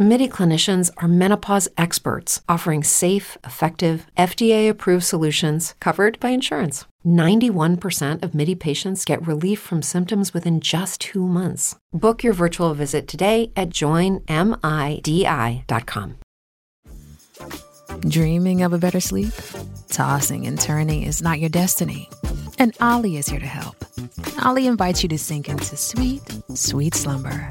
MIDI clinicians are menopause experts offering safe, effective, FDA approved solutions covered by insurance. 91% of MIDI patients get relief from symptoms within just two months. Book your virtual visit today at joinmidi.com. Dreaming of a better sleep? Tossing and turning is not your destiny. And Ollie is here to help. Ollie invites you to sink into sweet, sweet slumber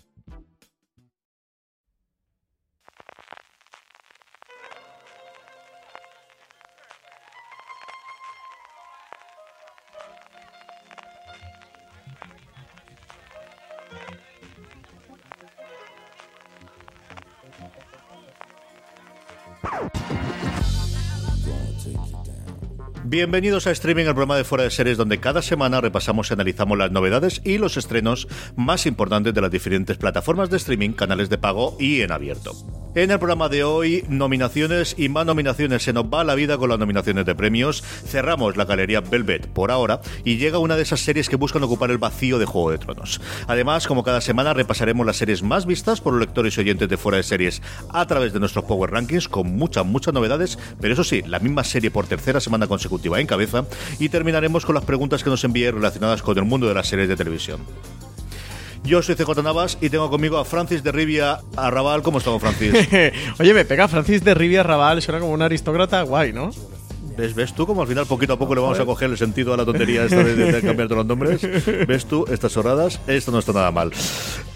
Thank you. Bienvenidos a Streaming, el programa de Fuera de Series, donde cada semana repasamos y analizamos las novedades y los estrenos más importantes de las diferentes plataformas de streaming, canales de pago y en abierto. En el programa de hoy, nominaciones y más nominaciones. Se nos va la vida con las nominaciones de premios. Cerramos la galería Velvet por ahora y llega una de esas series que buscan ocupar el vacío de Juego de Tronos. Además, como cada semana, repasaremos las series más vistas por los lectores y oyentes de fuera de series a través de nuestros Power Rankings con muchas, muchas novedades, pero eso sí, la misma serie por tercera semana consecutiva en cabeza. Y terminaremos con las preguntas que nos envíe relacionadas con el mundo de las series de televisión. Yo soy CJ Navas y tengo conmigo a Francis de Rivia Arrabal. ¿Cómo estamos, Francis? Oye, me pega Francis de Rivia Arrabal, suena como un aristócrata guay, ¿no? ¿Ves, ¿Ves tú cómo al final poquito a poco le vamos a coger el sentido a la tontería esta de, de, de cambiar todos los nombres? ¿Ves tú estas horadas? Esto no está nada mal.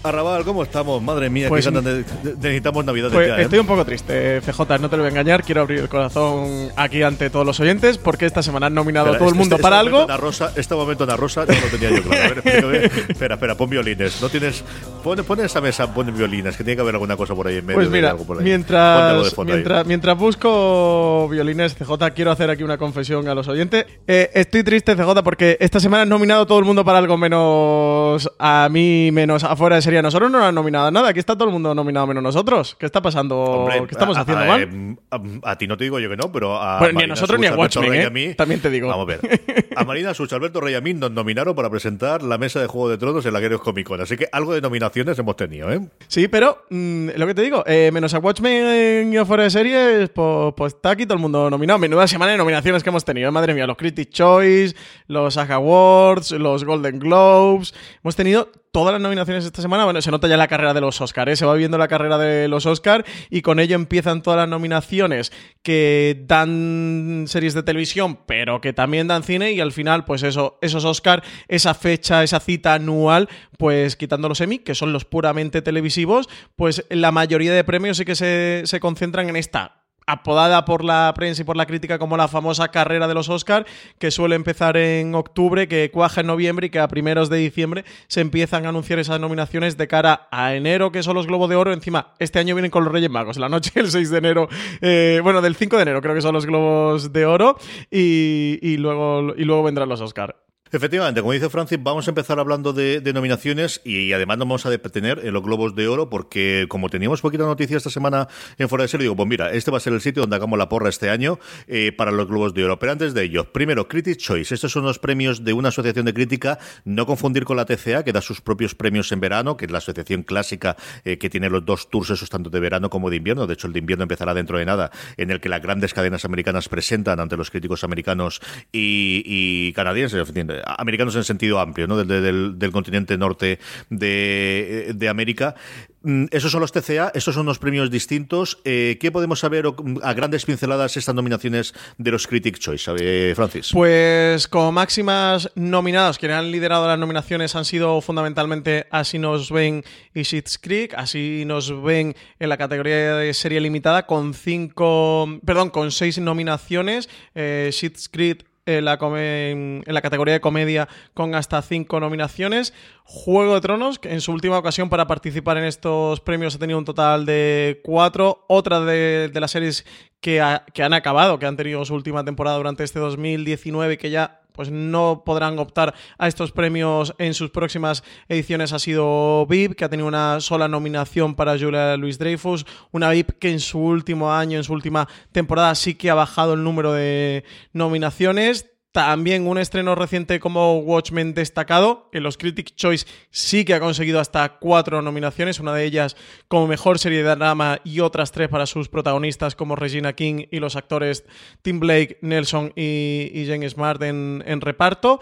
Arrabal, ¿cómo estamos? Madre mía, Pues, de- de- necesitamos Navidad Pues ya, ¿eh? estoy un poco triste, CJ, no te lo voy a engañar. Quiero abrir el corazón aquí ante todos los oyentes porque esta semana han nominado a Espera, todo el este- mundo este para momento algo. Ana Rosa, este momento Ana Rosa no lo tenía yo claro. A ver, espera, espera, pon violines. No tienes. Pon, pon en esa mesa, pon violines, que tiene que haber alguna cosa por ahí en medio. Pues de mira, algo por ahí. De mientras, fondo ahí. mientras, mientras busco violines, CJ, quiero hacer aquí una confesión a los oyentes. Eh, estoy triste, CJ, porque esta semana han nominado todo el mundo para algo menos a mí, menos afuera de serie. Nosotros no nos han nominado a nada. Aquí está todo el mundo nominado menos nosotros. ¿Qué está pasando? Hombre, ¿Qué estamos a- haciendo a, mal? A, a ti no te digo yo que no, pero a. Ni a nosotros ni a Watchmen, ¿eh? mí- También te digo. Vamos a ver. A Marina Such, Alberto Rey a mí nos nominaron para presentar la mesa de Juego de Tronos en la Guerreros Comic Con. Así que algo de nominaciones hemos tenido, ¿eh? Sí, pero mm, lo que te digo, eh, menos a Watchmen y a fuera de series, pues, pues está aquí todo el mundo nominado. Menuda semana nominaciones que hemos tenido, madre mía. Los Critics Choice, los SAG Awards, los Golden Globes. Hemos tenido todas las nominaciones esta semana. Bueno, se nota ya la carrera de los Oscars, ¿eh? se va viendo la carrera de los Oscars y con ello empiezan todas las nominaciones que dan series de televisión, pero que también dan cine y al final, pues eso, esos Oscars, esa fecha, esa cita anual, pues quitando los Emmy, que son los puramente televisivos, pues la mayoría de premios sí que se, se concentran en esta apodada por la prensa y por la crítica como la famosa carrera de los Oscars, que suele empezar en octubre, que cuaja en noviembre y que a primeros de diciembre se empiezan a anunciar esas nominaciones de cara a enero, que son los Globos de Oro. Encima, este año vienen con los Reyes Magos, la noche del 6 de enero, eh, bueno, del 5 de enero creo que son los Globos de Oro, y, y luego, y luego vendrán los Oscars. Efectivamente, como dice Francis, vamos a empezar hablando de, de nominaciones y, además nos vamos a detener en los Globos de Oro porque como teníamos poquita noticia esta semana en Fuera de Serie, digo, pues mira, este va a ser el sitio donde hagamos la porra este año eh, para los Globos de Oro. Pero antes de ello, primero, Critics Choice. Estos son los premios de una asociación de crítica, no confundir con la TCA, que da sus propios premios en verano, que es la asociación clásica eh, que tiene los dos tours, esos tanto de verano como de invierno. De hecho, el de invierno empezará dentro de nada, en el que las grandes cadenas americanas presentan ante los críticos americanos y, canadienses, en americanos en sentido amplio, ¿no? Del, del, continente norte de, de, América. Mm, Esos son los TCA, estos son unos premios distintos. Eh, ¿Qué podemos saber a grandes pinceladas estas nominaciones de los Critic Choice, eh, Francis? Pues como máximas nominados, quienes han liderado las nominaciones han sido fundamentalmente Así nos ven y Schitt's Creek. Así nos ven en la categoría de serie limitada con cinco, perdón, con seis nominaciones. Eh, Creek en la, categoría de comedia con hasta cinco nominaciones. Juego de Tronos, que en su última ocasión para participar en estos premios ha tenido un total de cuatro. Otra de, las series que, que, han acabado, que han tenido su última temporada durante este 2019, que ya pues no podrán optar a estos premios en sus próximas ediciones ha sido VIP, que ha tenido una sola nominación para Julia Louis Dreyfus, una VIP que en su último año, en su última temporada sí que ha bajado el número de nominaciones. También un estreno reciente como Watchmen destacado. En los Critic Choice sí que ha conseguido hasta cuatro nominaciones, una de ellas como mejor serie de drama y otras tres para sus protagonistas como Regina King y los actores Tim Blake, Nelson y, Jane Smart en, reparto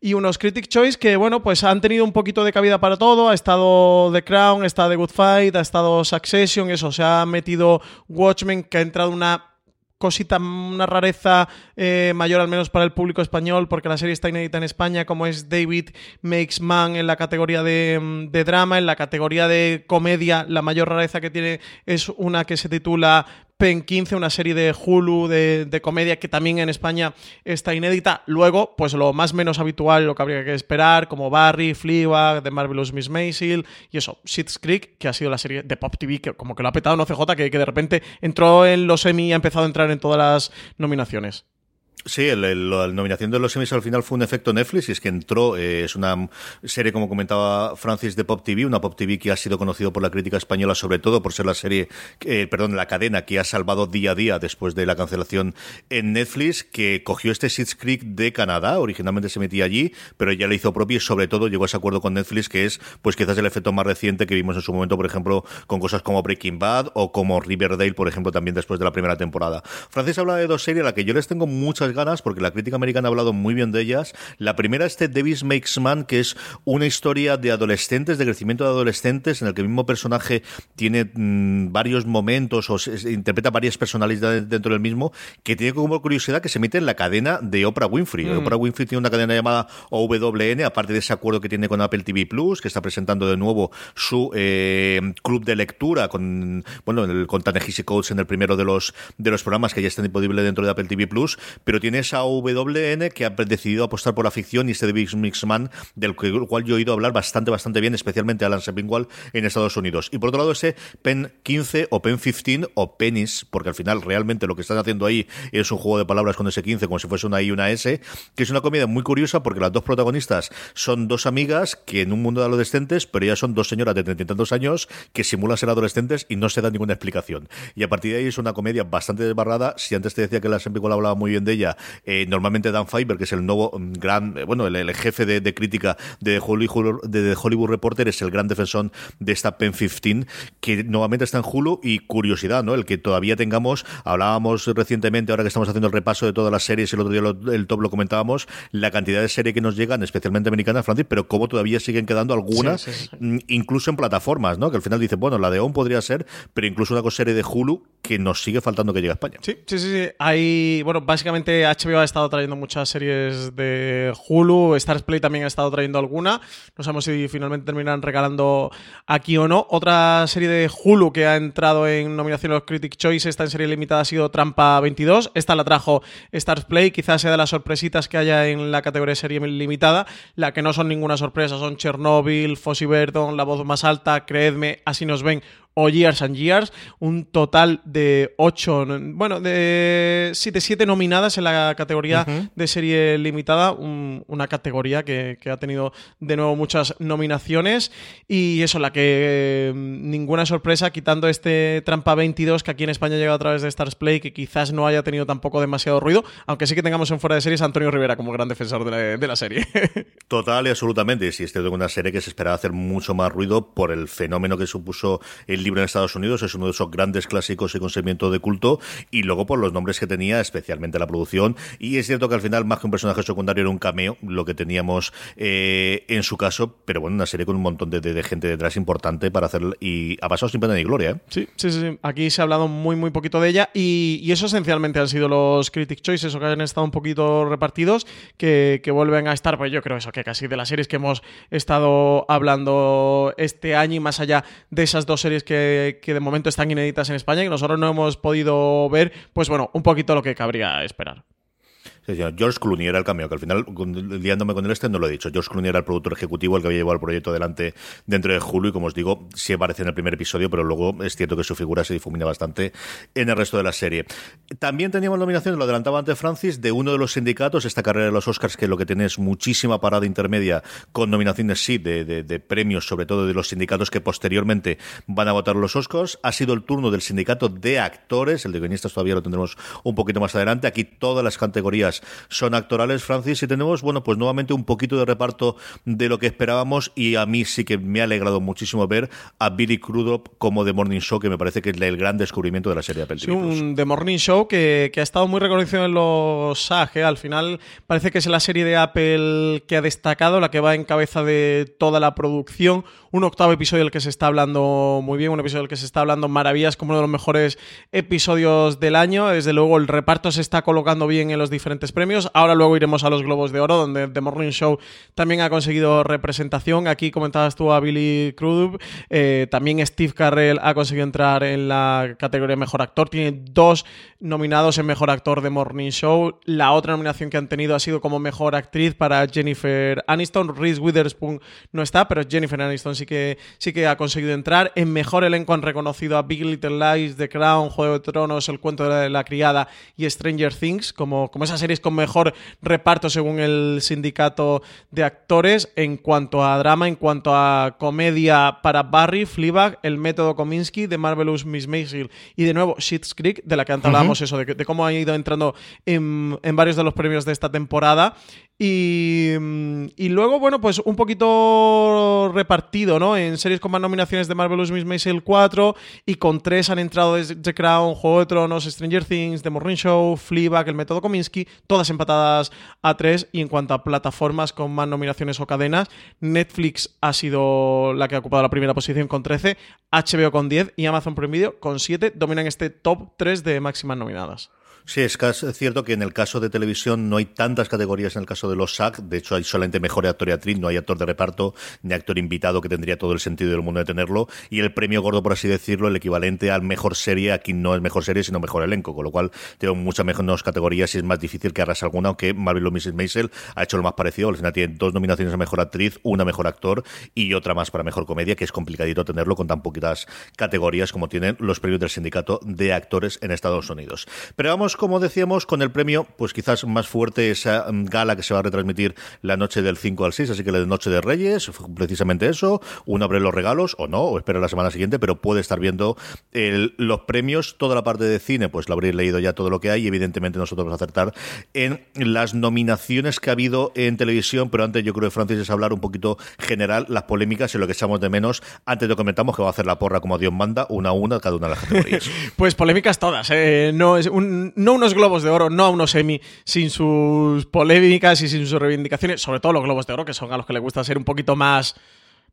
y unos Critic Choice que, bueno, pues han tenido un poquito de cabida para todo. Ha estado The Crown, estado The Good Fight, ha estado Succession, eso, se ha metido Watchmen, que ha entrado una cosita, una rareza eh, mayor al menos para el público español, porque la serie está inédita en España, como es David Makes Man en la categoría de, de, drama, en la categoría de comedia, la mayor rareza que tiene es una que se titula Pen 15, una serie de Hulu de, comedia que también en España está inédita. Luego, pues lo más menos habitual, lo que habría que esperar, como Barry, Fleabag, The Marvelous Miss Maisel y eso, Schitt's Creek, que ha sido la serie de Pop TV que como que lo ha petado en OCJ, que, que de repente entró en los Emmy y ha empezado a entrar en todas las nominaciones. Sí, la nominación de los semis al final fue un efecto Netflix y es que entró, eh, es una serie como comentaba Francis de Pop TV, una Pop TV que ha sido conocido por la crítica española sobre todo por ser la serie, eh, perdón, la cadena que ha salvado día a día después de la cancelación en Netflix, que cogió este Schitt's Creek de Canadá, originalmente se metía allí, pero ya le hizo propio y sobre todo llegó a ese acuerdo con Netflix que es pues quizás el efecto más reciente que vimos en su momento, por ejemplo, con cosas como Breaking Bad o como Riverdale, por ejemplo, también después de la primera temporada. Francis habla de dos series a las que yo les tengo muchas ganas porque la crítica americana ha hablado muy bien de ellas. La primera es The Davis Makes Man, que es una historia de adolescentes, de crecimiento de adolescentes, en el que el mismo personaje tiene mm, varios momentos o interpreta varias personalidades dentro del mismo, que tiene como curiosidad que se mete en la cadena de Oprah Winfrey. Mm. Oprah Winfrey tiene una cadena llamada OWN, aparte de ese acuerdo que tiene con Apple TV Plus, que está presentando de nuevo su eh, club de lectura con, bueno, el, con Tanehisi Codes en el primero de los, de los programas que ya están disponibles dentro de Apple TV Plus, pero tiene esa WN que ha decidido apostar por la ficción y este Big Mixman, del cual yo he oído hablar bastante, bastante bien, especialmente Alan Sepinwall en Estados Unidos. Y por otro lado, ese Pen 15 o Pen 15 o Penis, porque al final realmente lo que están haciendo ahí es un juego de palabras con ese 15, como si fuese una I y una S, que es una comedia muy curiosa porque las dos protagonistas son dos amigas que en un mundo de adolescentes, pero ya son dos señoras de treinta y tantos años que simulan ser adolescentes y no se da ninguna explicación. Y a partir de ahí es una comedia bastante desbarrada. Si antes te decía que la Sepinwall hablaba muy bien de ella, eh, normalmente Dan Fiber, que es el nuevo mm, gran, eh, bueno, el, jefe de, crítica de Hollywood, de Hollywood Reporter, es el gran defensor de esta Pen 15, que nuevamente está en Hulu y curiosidad, ¿no? El que todavía tengamos, hablábamos recientemente, ahora que estamos haciendo el repaso de todas las series, el otro día el top lo comentábamos, la cantidad de series que nos llegan, especialmente americanas, Francis, pero cómo todavía siguen quedando algunas, mm, incluso en plataformas, ¿no? Que al final dice, bueno, la de ON podría ser, pero incluso una serie de Hulu que nos sigue faltando que llegue a España. Sí, sí, sí, sí. Hay, bueno, básicamente HBO ha estado trayendo muchas series de Hulu, Stars Play también ha estado trayendo alguna. No sabemos si finalmente terminan regalando aquí o no. Otra serie de Hulu que ha entrado en nominación a los Critic Choice, esta en serie limitada ha sido Trampa 22. Esta la trajo Stars Play, quizás sea de las sorpresitas que haya en la categoría serie limitada. La que no son ninguna sorpresa son Chernobyl, Fossi Verdon, La Voz Más Alta, Creedme, Así Nos Ven o Years and Years, un total de 8, bueno, de 7, 7 nominadas en la categoría de serie limitada, una categoría que, ha tenido de nuevo muchas nominaciones. Y eso, la que mm, ninguna sorpresa, quitando este Trampa 22 que aquí en España ha llegado a través de Stars Play, que quizás no haya tenido tampoco demasiado ruido, aunque sí que tengamos en fuera de series a Antonio Rivera como gran defensor de la, serie. Total y absolutamente, si es una serie que se esperaba hacer mucho más ruido por el fenómeno que supuso el libro en Estados Unidos, es uno de esos grandes clásicos y consentimiento de culto, y luego por los nombres que tenía, especialmente la producción, y es cierto que al final, más que un personaje secundario, era un cameo, lo que teníamos eh, en su caso, pero bueno, una serie con un montón de, gente detrás importante para hacerlo, y ha pasado sin pena ni gloria. ¿eh? Sí, sí, sí, aquí se ha hablado muy, muy poquito de ella, y, eso esencialmente han sido los Critic Choices, o que han estado un poquito repartidos, que, que vuelven a estar, pues yo creo eso, que casi de las series que hemos estado hablando este año, y más allá de esas dos series que que, de momento están inéditas en España y que nosotros no hemos podido ver, pues bueno, un poquito lo que cabría esperar. George Clooney era el cameo, que al final, liándome con el este, no lo he dicho. George Clooney era el productor ejecutivo, el que había llevado el proyecto adelante dentro de Hulu, y como os digo, sí aparece en el primer episodio, pero luego es cierto que su figura se difumina bastante en el resto de la serie. También teníamos nominaciones, lo adelantaba antes Francis, de uno de los sindicatos, esta carrera de los Oscars, que lo que tiene es muchísima parada intermedia con nominaciones, sí, de, de premios, sobre todo de los sindicatos que posteriormente van a votar los Oscars. Ha sido el turno del sindicato de actores, el de guionistas todavía lo tendremos un poquito más adelante. Aquí todas las categorías son actorales, Francis, y tenemos, bueno, pues nuevamente un poquito de reparto de lo que esperábamos y a mí sí que me ha alegrado muchísimo ver a Billy Crudup como The Morning Show, que me parece que es el gran descubrimiento de la serie Apple TV+. un The Morning Show que, ha estado muy reconocido en los SAG, ¿eh? al final parece que es la serie de Apple que ha destacado, la que va en cabeza de toda la producción, un octavo episodio del que se está hablando muy bien, un episodio del que se está hablando maravillas como uno de los mejores episodios del año. Desde luego el reparto se está colocando bien en los diferentes premios. Ahora luego iremos a los Globos de Oro, donde The Morning Show también ha conseguido representación. Aquí comentabas tú a Billy Crudup. Eh, también Steve Carrell ha conseguido entrar en la categoría Mejor Actor. Tiene dos nominados en Mejor Actor de Morning Show. La otra nominación que han tenido ha sido como Mejor Actriz para Jennifer Aniston. Reese Witherspoon no está, pero Jennifer Aniston sí que, sí que ha conseguido entrar. En Mejor Elenco han reconocido a Big Little Lies, The Crown, Juego de Tronos, El Cuento de la, Criada y Stranger Things, como, como esas series con mejor reparto según el sindicato de actores. En cuanto a drama, en cuanto a comedia para Barry, Fleabag, El Método Kominsky, de Marvelous Miss Maisel y de nuevo Shit's Creek, de la que antes hablábamos eso, de, cómo ha ido entrando en, en varios de los premios de esta temporada. Mm, y, luego, bueno, pues un poquito repartido, ¿no? En series con más nominaciones de Marvelous Miss Maisel 4 y con tres han entrado desde The Crown, Juego de Tronos, Stranger Things, The Morning Show, Fleabag, El Método Kominsky, todas empatadas a tres. Y en cuanto a plataformas con más nominaciones o cadenas, Netflix ha sido la que ha ocupado la primera posición con 13, HBO con 10 y Amazon Prime Video con 7 dominan este top 3 de máximas nominadas. Sí, es cierto que en el caso de televisión no hay tantas categorías en el caso de los SAC. De hecho, hay solamente mejor actor y actriz, no hay actor de reparto ni actor invitado, que tendría todo el sentido del mundo de tenerlo. Y el premio gordo, por así decirlo, el equivalente al mejor serie, aquí no es mejor serie, sino mejor elenco. Con lo cual, tengo muchas menos categorías y es más difícil que arrase alguna, aunque Marvel o Mrs. Maisel ha hecho lo más parecido. Al final tiene dos nominaciones a mejor actriz, una mejor actor y otra más para mejor comedia, que es complicadito tenerlo con tan poquitas categorías como tienen los premios del sindicato de actores en Estados Unidos. Pero vamos, como decíamos, con el premio, pues quizás más fuerte esa mm, gala que se va a retransmitir la noche del 5 al 6, así que la Noche de Reyes, precisamente eso, uno abre los regalos o no, o espera la semana siguiente, pero puede estar viendo los premios, toda la parte de cine, pues lo habréis leído ya todo lo que hay y evidentemente nosotros vamos a acertar en las nominaciones que ha habido en televisión, pero antes yo creo que Francis es hablar un poquito general las polémicas y lo que echamos de menos. Antes de comentamos que va a hacer la porra como Dios manda, una a una cada una de las categorías. pues polémicas todas, ¿eh? no, es un, no unos globos de oro, no a unos Emmy sin sus polémicas y sin sus reivindicaciones, sobre todo los globos de oro, que son a los que les gusta ser un poquito más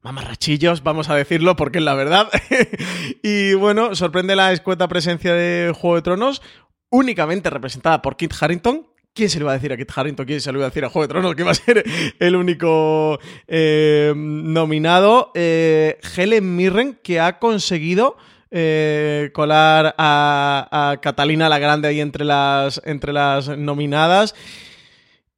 mamarrachillos, vamos a decirlo, porque es la verdad. y bueno, sorprende la escueta presencia de Juego de Tronos, únicamente representada por Kit Harrington. ¿Quién se le iba a decir a Kit Harrington? ¿Quién se le iba a decir a Juego de Tronos que iba a ser el único eh, nominado? Eh, Helen Mirren, que ha conseguido eh, colar a, Catalina la Grande ahí entre las, entre las nominadas.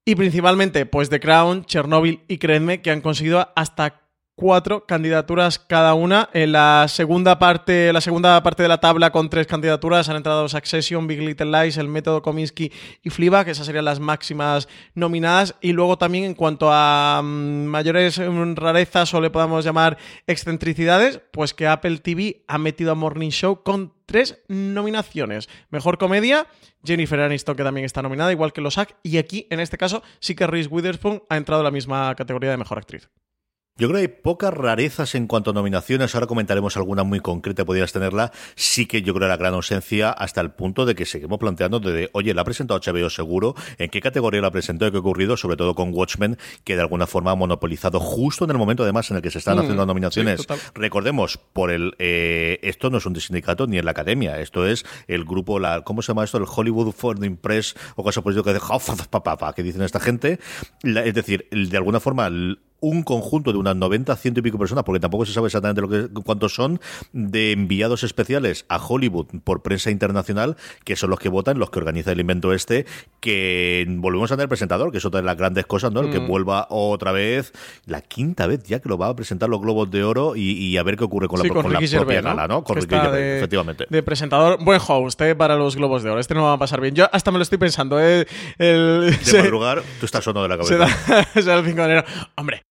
Y principalmente, pues The Crown, Chernobyl y Créeme, que han conseguido hasta cuatro candidaturas cada una. En la segunda parte, la segunda parte de la tabla con tres candidaturas han entrado Succession, Big Little Lies, El Método Kominsky y Fleabag, que esas serían las máximas nominadas. Y luego también en cuanto a mm, mayores mm, rarezas o le podamos llamar excentricidades, pues que Apple TV ha metido a Morning Show con tres nominaciones. Mejor comedia, Jennifer Aniston, que también está nominada, igual que los. Y aquí, en este caso, sí que Reese Witherspoon ha entrado en la misma categoría de mejor actriz. Yo creo que hay pocas rarezas en cuanto a nominaciones. Ahora comentaremos alguna muy concreta, podrías tenerla. Sí que yo creo la gran ausencia hasta el punto de que seguimos planteando de, oye, ¿la ha presentado HBO seguro? ¿En qué categoría la presentó y qué ha ocurrido? Sobre todo con Watchmen, que de alguna forma ha monopolizado justo en el momento además en el que se están mm, haciendo nominaciones. Recordemos, por el eh, esto no es un sindicato ni en la academia, esto es el grupo, la ¿cómo se llama esto? El Hollywood Foreign Press o cosas por eso que de que dicen esta gente. es decir, de alguna forma un conjunto de unas 90, ciento y pico personas, porque tampoco se sabe exactamente lo que, cuántos son, de enviados especiales a Hollywood por prensa internacional, que son los que votan, los que organiza el invento este, que volvemos a tener presentador, que es otra de las grandes cosas, ¿no? El que Mm. vuelva otra vez, la quinta vez ya que lo va a presentar los Globos de Oro y, y a ver qué ocurre con Sí, la, con con la propia gala, ¿no? Con Ricky Gervais, de- efectivamente. De presentador, buen host eh, para los Globos de Oro. Este no va a pasar bien. Yo hasta me lo estoy pensando. Eh, el, De se- madrugar, tú estás sono de la se cabeza. da, se da el 5 de enero. Hombre,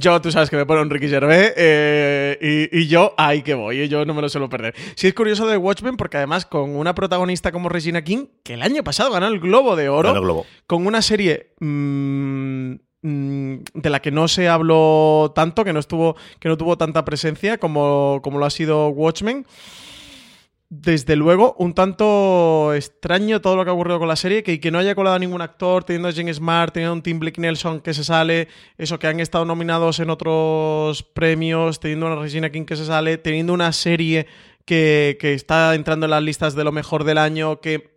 yo, tú sabes que me pone un Ricky Gervais eh, y, y yo ahí que voy, eh, yo no me lo suelo perder. Sí es curioso de Watchmen porque además con una protagonista como Regina King, que el año pasado ganó el Globo de Oro, Globo. con una serie mm, mm, de la que no se habló tanto, que no estuvo, que no tuvo tanta presencia como, como lo ha sido Watchmen. Desde luego, un tanto extraño todo lo que ha ocurrido con la serie, que, que no haya colado a ningún actor, teniendo a James Smart, teniendo a un Tim Blake Nelson que se sale, eso que han estado nominados en otros premios, teniendo a una Regina King que se sale, teniendo una serie que, que está entrando en las listas de lo mejor del año, que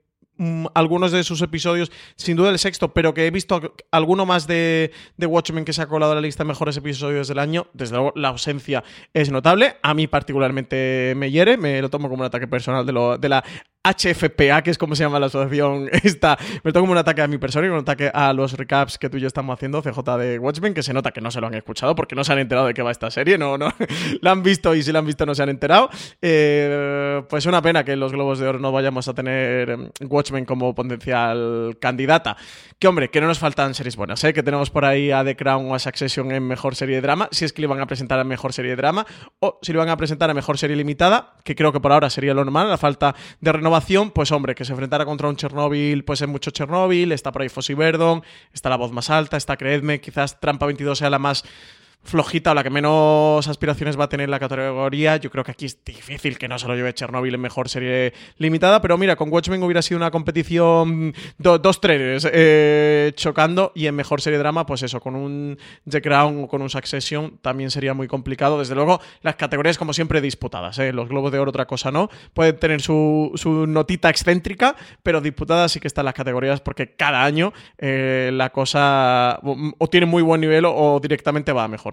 algunos de sus episodios, sin duda el sexto, pero que he visto alguno más de, de Watchmen que se ha colado en la lista de mejores episodios del año, desde luego la ausencia es notable. A mí particularmente me hiere, me lo tomo como un ataque personal de, lo, de la HFPA, que es como se llama la asociación esta. Me tomo como un ataque a mi persona y un ataque a los recaps que tú y yo estamos haciendo, CJ de Watchmen, que se nota que no se lo han escuchado porque no se han enterado de qué va esta serie, no, no, la han visto y si la han visto no se han enterado. Eh, pues una pena que en los Globos de Oro no vayamos a tener em, Watchmen como potencial candidata. Que hombre, que no nos faltan series buenas, ¿eh? que tenemos por ahí a The Crown o a Succession en mejor serie de drama, si es que le van a presentar a mejor serie de drama, o si le van a presentar a mejor serie limitada, que creo que por ahora sería lo normal, la falta de renovación, pues hombre, que se enfrentara contra un Chernobyl, pues es mucho Chernobyl, está por ahí Fossey Verdon, está la voz más alta, está Creedme, quizás Trampa 22 sea la más flojita o la que menos aspiraciones va a tener la categoría. Yo creo que aquí es difícil que no se lo lleve Chernobyl en mejor serie limitada, pero mira, con Watchmen hubiera sido una competición do- dos trenes eh, chocando y en mejor serie drama, pues eso, con un The Crown o con un Succession también sería muy complicado. Desde luego, las categorías como siempre disputadas, ¿eh? los Globos de Oro otra cosa no, pueden tener su, su notita excéntrica, pero disputadas sí que están las categorías porque cada año eh, la cosa o, tiene muy buen nivel o, o directamente va a mejor.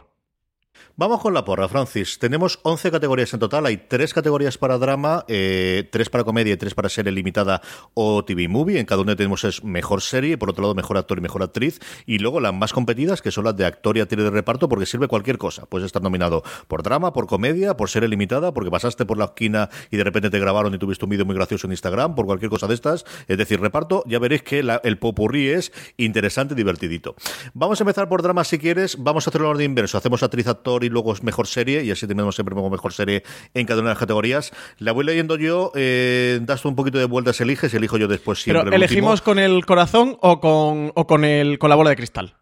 Vamos con la porra, Francis. Tenemos 11 categorías en total. Hay 3 categorías para drama, eh, 3 para comedia y 3 para serie limitada o TV movie. En cada una tenemos es mejor serie, por otro lado mejor actor y mejor actriz. Y luego las más competidas, que son las de actor y actriz de reparto, porque sirve cualquier cosa. Puedes estar nominado por drama, por comedia, por serie limitada, porque pasaste por la esquina y de repente te grabaron y tuviste un vídeo muy gracioso en Instagram, por cualquier cosa de estas. Es decir, reparto, ya veréis que la- el popurrí es interesante y divertidito. Vamos a empezar por drama si quieres. Vamos a hacerlo en orden inverso. Hacemos actriz, actor y luego es mejor serie, y así tenemos siempre como mejor serie en cada una de las categorías. La voy leyendo yo, eh, das un poquito de vueltas, eliges, elijo yo después siempre. Pero el elegimos último. con el corazón o con, o con, el, con la bola de cristal.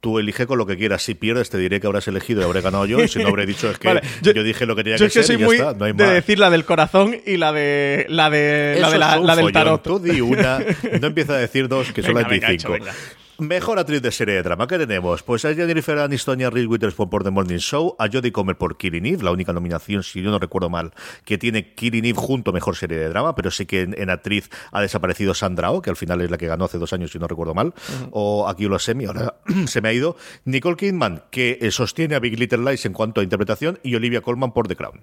Tú elige con lo que quieras. Si pierdes, te diré que habrás elegido y habré ganado yo. Y si no habré dicho, es que Vale, yo, yo- dije lo que tenía Yo que es que ser soy y ya muy está. No hay de más. decir la del corazón y la de la de la, de la, la del tarot. Tú di una, no empieza a decir dos, que son Venga, las venga, 25. hecho, venga. Mejor actriz de serie de drama, ¿qué tenemos? Pues a Jennifer Aniston y a Reese Witherspoon por The Morning Show, a Jodie Comer por Killing Eve, la única nominación, si yo no recuerdo mal, que tiene Killing Eve junto a Mejor Serie de Drama, pero sí que en, en actriz ha desaparecido Sandra Oh, que al final es la que ganó hace dos años, si no recuerdo mal, o aquí lo semi, ahora se me ha ido, Nicole Kidman, que sostiene a Big Little Lies en cuanto a interpretación, y Olivia Colman por The Crown.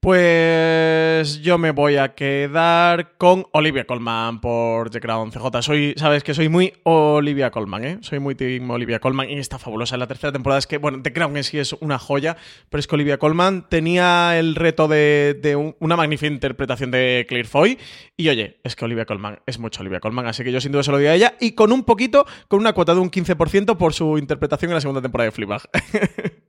Pues yo me voy a quedar con Olivia Colman por The Crown CJ. Soy, sabes que soy muy Olivia Colman, ¿eh? Soy muy team Olivia Colman y está fabulosa. La tercera temporada es que, bueno, The Crown en sí es una joya, pero es que Olivia Colman tenía el reto de, de un- una magnífica interpretación de Claire Foy. Y oye, es que Olivia Colman es mucho Olivia Colman, así que yo sin duda se lo doy a ella. Y con un poquito, con una cuota de un 15% por su interpretación en la segunda temporada de Fleabag.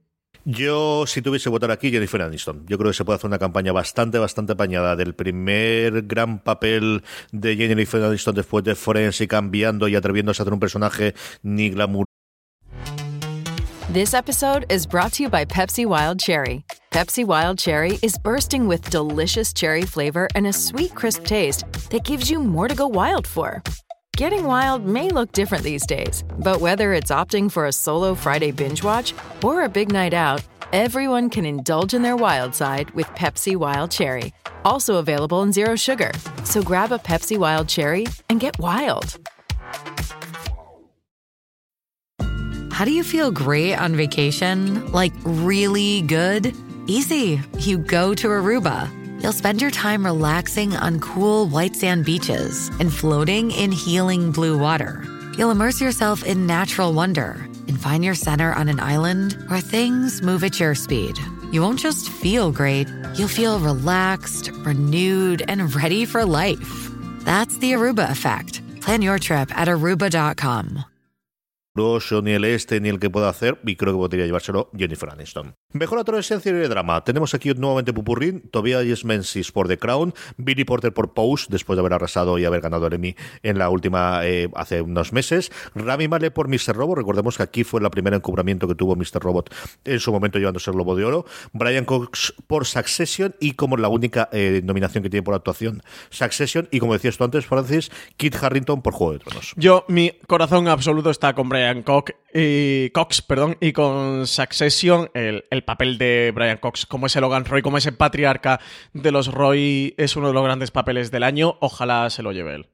Yo, si tuviese que votar aquí, Jennifer Aniston. Yo creo que se puede hacer una campaña bastante, bastante apañada del primer gran papel de Jennifer Aniston después de Friends y cambiando y atreviéndose a hacer un personaje ni glamour This episode is brought to you by Pepsi Wild Cherry. Pepsi Wild Cherry is bursting with delicious cherry flavor and a sweet, crisp taste that gives you more to go wild for. Getting wild may look different these days, but whether it's opting for a solo Friday binge watch or a big night out, everyone can indulge in their wild side with Pepsi Wild Cherry. Also available in Zero Sugar. So grab a Pepsi Wild Cherry and get wild. How do you feel great on vacation? Like really good? Easy. You go to Aruba. You'll spend your time relaxing on cool white sand beaches and floating in healing blue water. You'll immerse yourself in natural wonder and find your center on an island where things move at your speed. You won't just feel great, you'll feel relaxed, renewed, and ready for life. That's the Aruba effect. Plan your trip at aruba.com. ni el este ni el que pueda hacer, y creo que podría llevárselo Jennifer Aniston. Mejor actor de serie de drama. Tenemos aquí nuevamente Pupurrín, Tobias Menzies por The Crown, Billy Porter por Pose, después de haber arrasado y haber ganado el Emmy en la última, eh, hace unos meses, Rami Malek por Mr. Robot, recordemos que aquí fue la primera encubramiento que tuvo Mr. Robot en su momento llevándose el Globo de Oro, Brian Cox por Succession y como la única eh, nominación que tiene por actuación, Succession, y como decías tú antes, Francis, Kit Harrington por Juego de Tronos. Yo, mi corazón absoluto está con Brian Cox y, y con Succession, el, el, papel de Brian Cox como ese Logan Roy, como ese patriarca de los Roy, es uno de los grandes papeles del año. Ojalá se lo lleve él.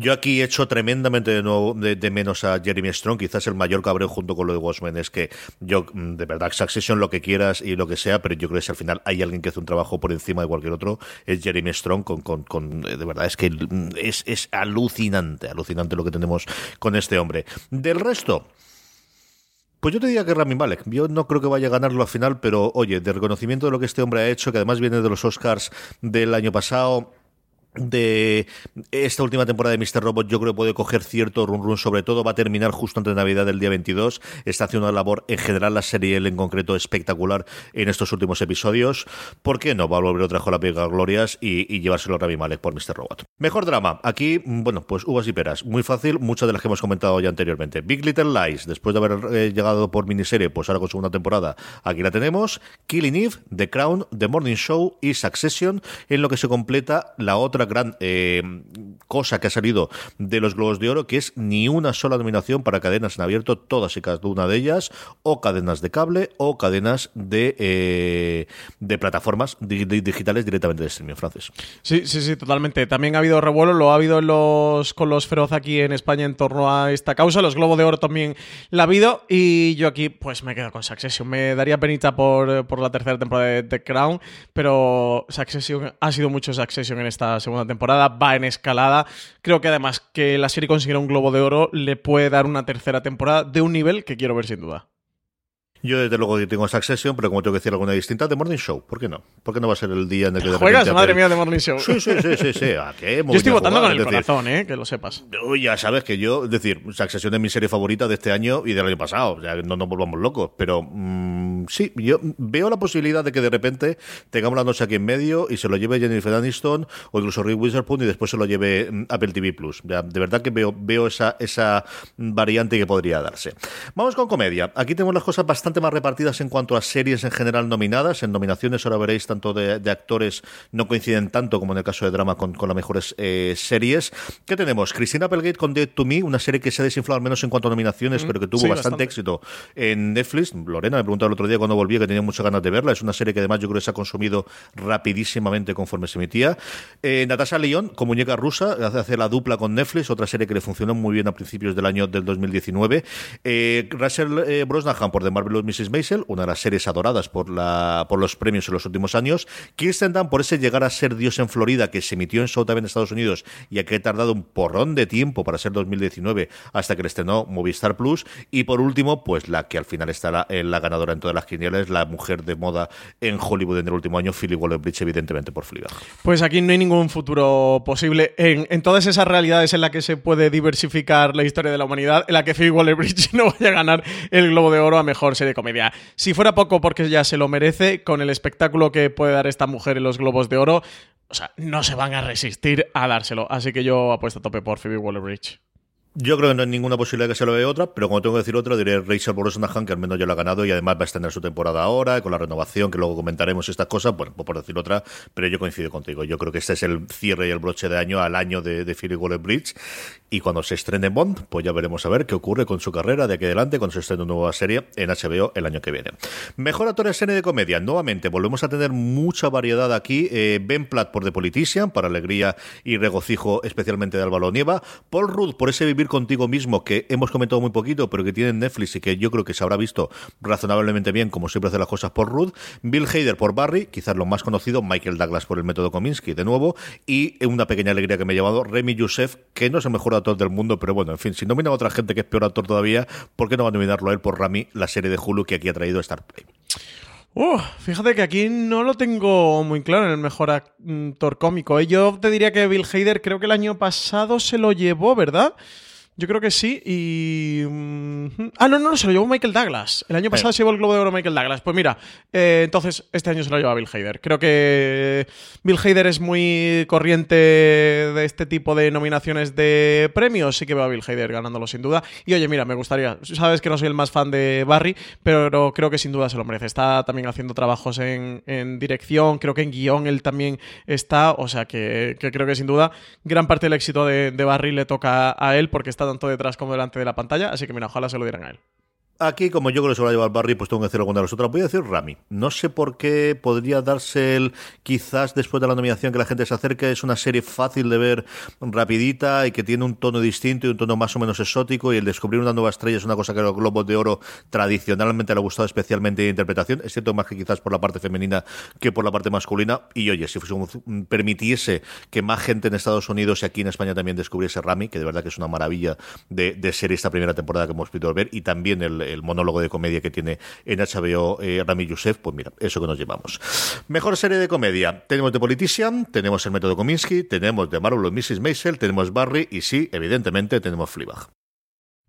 Yo aquí he hecho tremendamente de, nuevo, de, menos a Jeremy Strong, quizás el mayor cabreo junto con lo de Watchmen es que yo, mm, de verdad, Succession, lo que quieras y lo que sea, pero yo creo que si al final hay alguien que hace un trabajo por encima de cualquier otro, es Jeremy Strong, con, con, con de verdad, es que mm, es, es alucinante, alucinante lo que tenemos con este hombre. Del resto... Pues yo te diría que Rami Malek. Yo no creo que vaya a ganarlo al final, pero oye, de reconocimiento de lo que este hombre ha hecho, que además viene de los Oscars del año pasado, de esta última temporada de Mr. Robot yo creo que puede coger cierto run run, sobre todo va a terminar justo antes de Navidad del día 22, está haciendo una labor en general la serie en concreto espectacular en estos últimos episodios, ¿por qué no? Va a volver otra vez a la pega glorias y, y, llevárselo a Rami Malek por Mr. Robot. Mejor drama, aquí, bueno, pues uvas y peras, muy fácil, muchas de las que hemos comentado ya anteriormente. Big Little Lies, después de haber eh, llegado por miniserie, pues ahora con segunda temporada, aquí la tenemos, Killing Eve, The Crown, The Morning Show y Succession, en lo que se completa la otra gran eh, cosa que ha salido de los Globos de Oro, que es ni una sola nominación para cadenas en abierto, todas y cada una de ellas, o cadenas de cable o cadenas de, eh, de plataformas digitales directamente de streaming francés. Sí, sí, sí, totalmente. También ha habido revuelo, lo ha habido los, con los feroz aquí en España en torno a esta causa. Los Globos de Oro también la ha habido. Y yo aquí, pues me quedo con Succession. Me daría penita por, por la tercera temporada de The Crown, pero Succession ha sido mucho Succession en esta temporada, va en escalada. Creo que además que la serie consiguiera un globo de oro le puede dar una tercera temporada de un nivel que quiero ver sin duda. Yo desde luego tengo Succession, pero como tengo que decir alguna distinta, The Morning Show. ¿Por qué no? ¿Por qué no va a ser el día en el que... ¿Juegas? Madre mía, The Morning Show. Sí, sí, sí, sí. sí. ¿A qué? Yo estoy votando con el corazón, ¿eh? Que lo sepas. Ya sabes que yo, es decir, Succession es mi serie favorita de este año y del año pasado. O sea, no nos volvamos locos. Pero mm, sí, yo veo la posibilidad de que de repente tengamos la noche aquí en medio y se lo lleve Jennifer Aniston o incluso Rick Witherspoon y después se lo lleve mm, Apple TV Plus. de verdad que veo, veo esa, esa variante que podría darse. Vamos con comedia. Aquí tenemos las cosas bastante más repartidas en cuanto a series en general nominadas. En nominaciones ahora veréis tanto de, actores no coinciden tanto como en el caso de drama con, las mejores eh, series. ¿Qué tenemos? Christina Applegate con Dead to Me, una serie que se ha desinflado al menos en cuanto a nominaciones, mm, pero que tuvo bastante, éxito en Netflix. Lorena me preguntaba el otro día cuando volví que tenía muchas ganas de verla. Es una serie que además yo creo que se ha consumido rapidísimamente conforme se emitía. Eh, Natasha León, con muñeca rusa, hace la dupla con Netflix, otra serie que le funcionó muy bien a principios del año del 2019. Eh, Russell eh, Brosnahan por The Mrs. Maisel, una de las series adoradas por, la, por los premios en los últimos años. Kirsten Dunst por ese llegar a ser Dios en Florida, que se emitió en Showtime en Estados Unidos y que ha tardado un porrón de tiempo para ser 2019 hasta que le estrenó Movistar Plus. Y por último, pues la que al final estará en la ganadora en todas las quinielas, la mujer de moda en Hollywood en el último año, Philly Waller-Bridge, evidentemente por Fleabag. Pues aquí no hay ningún futuro posible en, en, todas esas realidades en las que se puede diversificar la historia de la humanidad, en la que Phoebe Waller-Bridge no vaya a ganar el Globo de Oro a Mejor Serie de Comedia. Si fuera poco porque ya se lo merece, con el espectáculo que puede dar esta mujer en los Globos de Oro, o sea, no se van a resistir a dárselo. Así que yo apuesto a tope por Phoebe Waller-Bridge. Yo creo que no hay ninguna posibilidad que se lo vea otra, pero como tengo que decir otra, diré Rachel Brosnahan, que al menos ya lo ha ganado y además va a extender su temporada ahora, con la renovación, que luego comentaremos estas cosas, bueno, pues por decir otra, pero yo coincido contigo. Yo creo que este es el cierre y el broche de año al año de, de Philly Waller Bridge, y cuando se estrene Bond, pues ya veremos a ver qué ocurre con su carrera de aquí adelante cuando se estrene una nueva serie en HBO el año que viene. Mejor actor en serie de comedia, nuevamente, volvemos a tener mucha variedad aquí. Eh, ben Platt por The Politician, para alegría y regocijo especialmente de Álvaro Nieva. Paul Rudd por ese vivir Contigo mismo, que hemos comentado muy poquito, pero que tiene Netflix y que yo creo que se habrá visto razonablemente bien, como siempre hace las cosas por Ruth. Bill Hader por Barry, quizás lo más conocido, Michael Douglas por el método Kominsky, de nuevo, y una pequeña alegría que me ha llevado Remy Youssef, que no es el mejor actor del mundo, pero bueno, en fin, si nomina a otra gente que es peor actor todavía, ¿por qué no va a nominarlo a él por Rami, la serie de Hulu que aquí ha traído Star Play? Fíjate que aquí no lo tengo muy claro en el mejor actor cómico. ¿eh? Yo te diría que Bill Hader creo que el año pasado se lo llevó, ¿verdad? Yo creo que sí. Y. Mm, ah, no, no, no, se lo llevó Michael Douglas. El año pasado se llevó el Globo de Oro Michael Douglas. Pues mira, eh, entonces este año se lo lleva Bill Hader. Creo que Bill Hader es muy corriente de este tipo de nominaciones de premios. Sí que veo a Bill Hader ganándolo sin duda. Y oye, mira, me gustaría. Sabes que no soy el más fan de Barry, pero creo que sin duda se lo merece. Está también haciendo trabajos en, dirección. Creo que en guion él también está. O sea que, creo que sin duda gran parte del éxito de, de Barry le toca a él porque está tanto detrás como delante de la pantalla, así que mira, ojalá se lo dieran a él. Aquí, como yo creo que se va a llevar Barry, pues tengo que hacer alguna de las otras. Voy a decir Rami. No sé por qué podría darse el, quizás después de la nominación, que la gente se acerque. Es una serie fácil de ver, rapidita y que tiene un tono distinto y un tono más o menos exótico. Y el descubrir una nueva estrella es una cosa que a los Globos de Oro tradicionalmente le ha gustado especialmente de interpretación. Es cierto más que quizás por la parte femenina que por la parte masculina. Y oye, si permitiese que más gente en Estados Unidos y aquí en España también descubriese Rami, que de verdad que es una maravilla de, de serie esta primera temporada que hemos podido ver, y también el el monólogo de comedia que tiene en HBO eh, Rami Youssef, pues mira, eso que nos llevamos. Mejor serie de comedia. Tenemos The Politician, tenemos El Método Kominsky, tenemos The Marvelous Mrs. Maisel, tenemos Barry y sí, evidentemente, tenemos Fleabag.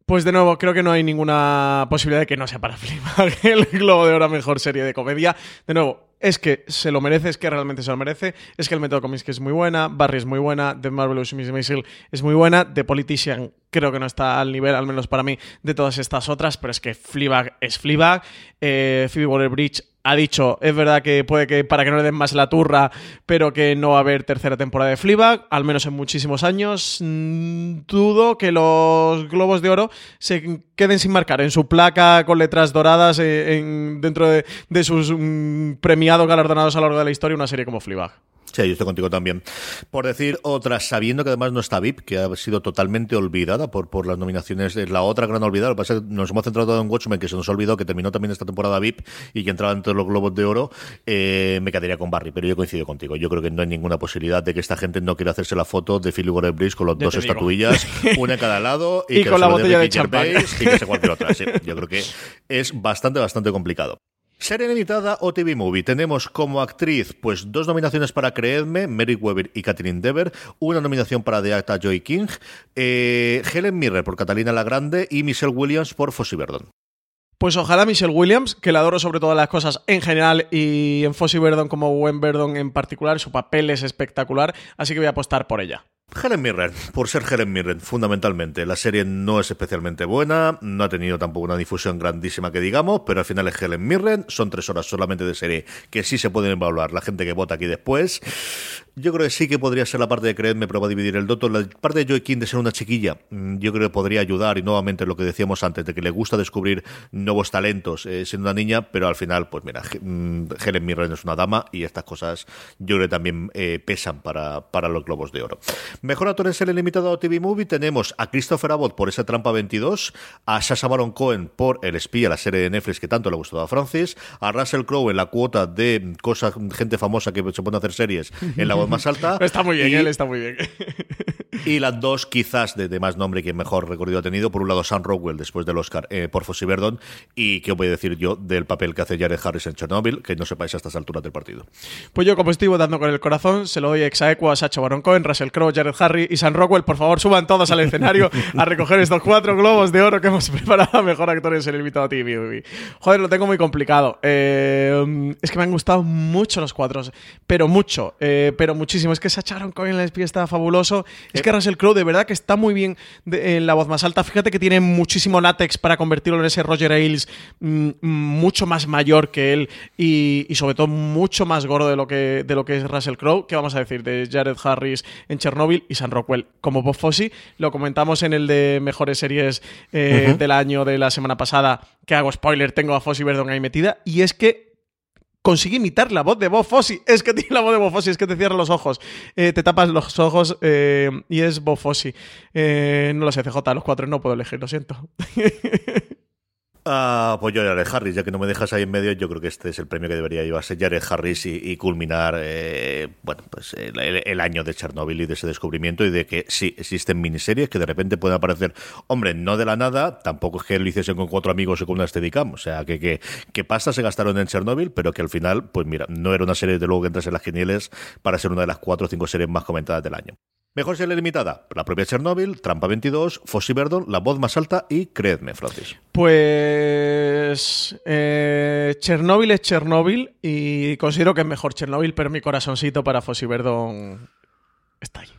Pues de nuevo, creo que no hay ninguna posibilidad de que no sea para Fleabag el Globo de Oro Mejor Serie de Comedia. De nuevo, es que se lo merece, es que realmente se lo merece, es que el método Kominsky es muy buena, Barry es muy buena, The Marvelous. Maisel es muy buena, The Politician creo que no está al nivel, al menos para mí, de todas estas otras, pero es que Fleabag es Fleabag, eh, Phoebe Waller-Bridge ha dicho, es verdad que puede que para que no le den más la turra, pero que no va a haber tercera temporada de Fleabag, al menos en muchísimos años. Mm, dudo que los globos de oro se queden sin marcar en su placa con letras doradas eh, dentro de, sus mm, premiados galardonados a lo largo de la historia una serie como Fleabag. Sí, yo estoy contigo también. Por decir otra, sabiendo que además no está VIP, que ha sido totalmente olvidada por, por las nominaciones, de la otra gran olvidada, lo que pasa es que nos hemos centrado en Watchmen, que se nos olvidó que terminó también esta temporada VIP y que entraba entre los Globos de Oro, eh, me quedaría con Barry, pero yo coincido contigo. Yo creo que no hay ninguna posibilidad de que esta gente no quiera hacerse la foto de Philip Gore Bridge con las dos estatuillas, una en cada lado, y, con la botella de champán. Y que se cualquier otra. yo creo que es bastante, bastante complicado. Serie limitada o TV Movie. Tenemos como actriz, pues dos nominaciones para Creedme, Mary Weber y Catherine Dever, una nominación para The Acta Joy King, eh, Helen Mirren por Catalina la Grande y Michelle Williams por Fossey Verdon. Pues ojalá Michelle Williams, que la adoro sobre todas las cosas en general y en Fossey Verdon como Gwen Verdon en particular, su papel es espectacular, así que voy a apostar por ella. Helen Mirren, por ser Helen Mirren, fundamentalmente. La serie no es especialmente buena, no ha tenido tampoco una difusión grandísima que digamos, pero al final es Helen Mirren, son tres horas solamente de serie que sí se pueden evaluar la gente que vota aquí después. Yo creo que sí que podría ser la parte de creerme, pero va a dividir el doto. La parte de Joy King de ser una chiquilla, mm, yo creo que podría ayudar, y nuevamente lo que decíamos antes, de que le gusta descubrir nuevos talentos eh, siendo una niña, pero al final, pues mira, mm, Helen Mirren es una dama y estas cosas yo creo que también eh, pesan para, para los globos de oro. Mejor actor en serie limitado a TV Movie tenemos a Christopher Abbott por esa trampa 22, a Sasha Baron Cohen por El espía, la serie de Netflix que tanto le gustó a Francis, a Russell Crowe en la cuota de cosas, gente famosa que se pone a hacer series en la más alta. está muy bien, él está muy bien. y las dos quizás de, más nombre que mejor recorrido ha tenido, por un lado Sam Rockwell después del Oscar eh, por Fossey Verdon y qué voy a decir yo del papel que hace Jared Harris en Chernobyl, que no sepáis a estas alturas del partido. Pues yo como estoy votando con el corazón, se lo doy exaequo a Sacha Baron Cohen, Russell Crowe, Jared Harry y Sam Rockwell. Por favor, suban todos al escenario a recoger estos cuatro globos de oro que hemos preparado a Mejor Actores en el invitado TV. Joder, lo tengo muy complicado. Eh, es que me han gustado mucho los cuatro, pero mucho, eh, pero muchísimo. Es que Sacha Baron Cohen en la espía está fabuloso. Es que Russell Crowe de verdad que está muy bien en la voz más alta. Fíjate que tiene muchísimo látex para convertirlo en ese Roger Ailes mm, mucho más mayor que él y, sobre todo mucho más gordo de lo que, de lo que es Russell Crowe. ¿Qué vamos a decir de Jared Harris en Chernobyl y San Rockwell como Bob Fosse? Lo comentamos en el de mejores series eh, del año de la semana pasada, que hago spoiler, tengo a Fosse Verdon ahí metida. Y es que consigue imitar la voz de Bob Fosse. Es que tiene la voz de Bob Fosse, es que te cierra los ojos, eh, te tapas los ojos eh, y es Bob Fosse. Eh, no lo sé, CJ, los cuatro no puedo elegir, lo siento. Ah, pues yo Jared Harris, ya que no me dejas ahí en medio, yo creo que este es el premio que debería llevarse Jared Harris y, culminar eh, bueno, pues el, año de Chernobyl y de ese descubrimiento y de que sí, existen miniseries que de repente pueden aparecer, hombre, no de la nada, tampoco es que lo hiciesen con cuatro amigos y con una Steadicam, o sea, que, que, que pasta se gastaron en Chernobyl, pero que al final, pues mira, no era una serie de luego que entras en las genieles para ser una de las cuatro o cinco series más comentadas del año. Mejor serie limitada, la propia Chernobyl, Trampa 22, Fossi Verdon, La Voz Más Alta y Creedme, Francis. Pues eh, Chernobyl es Chernobyl y considero que es mejor Chernobyl, pero mi corazoncito para Fossi Verdon está ahí.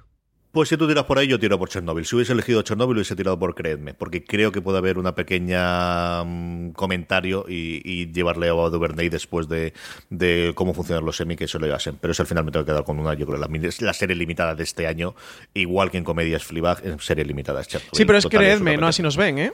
Pues si tú tiras por ahí, yo tiro por Chernobyl. Si hubiese elegido Chernobyl, hubiese tirado por Creedme, porque creo que puede haber una pequeña mm, comentario y, llevarle a Duvernay después de, cómo funcionan los semi que se lo llevasen. Pero eso al final me tengo que quedar con una, yo creo, la, la serie limitada de este año, igual que en comedias Fleabag, en serie limitada es Chernobyl. Sí, pero es Creedme, no así nos ven, ¿eh?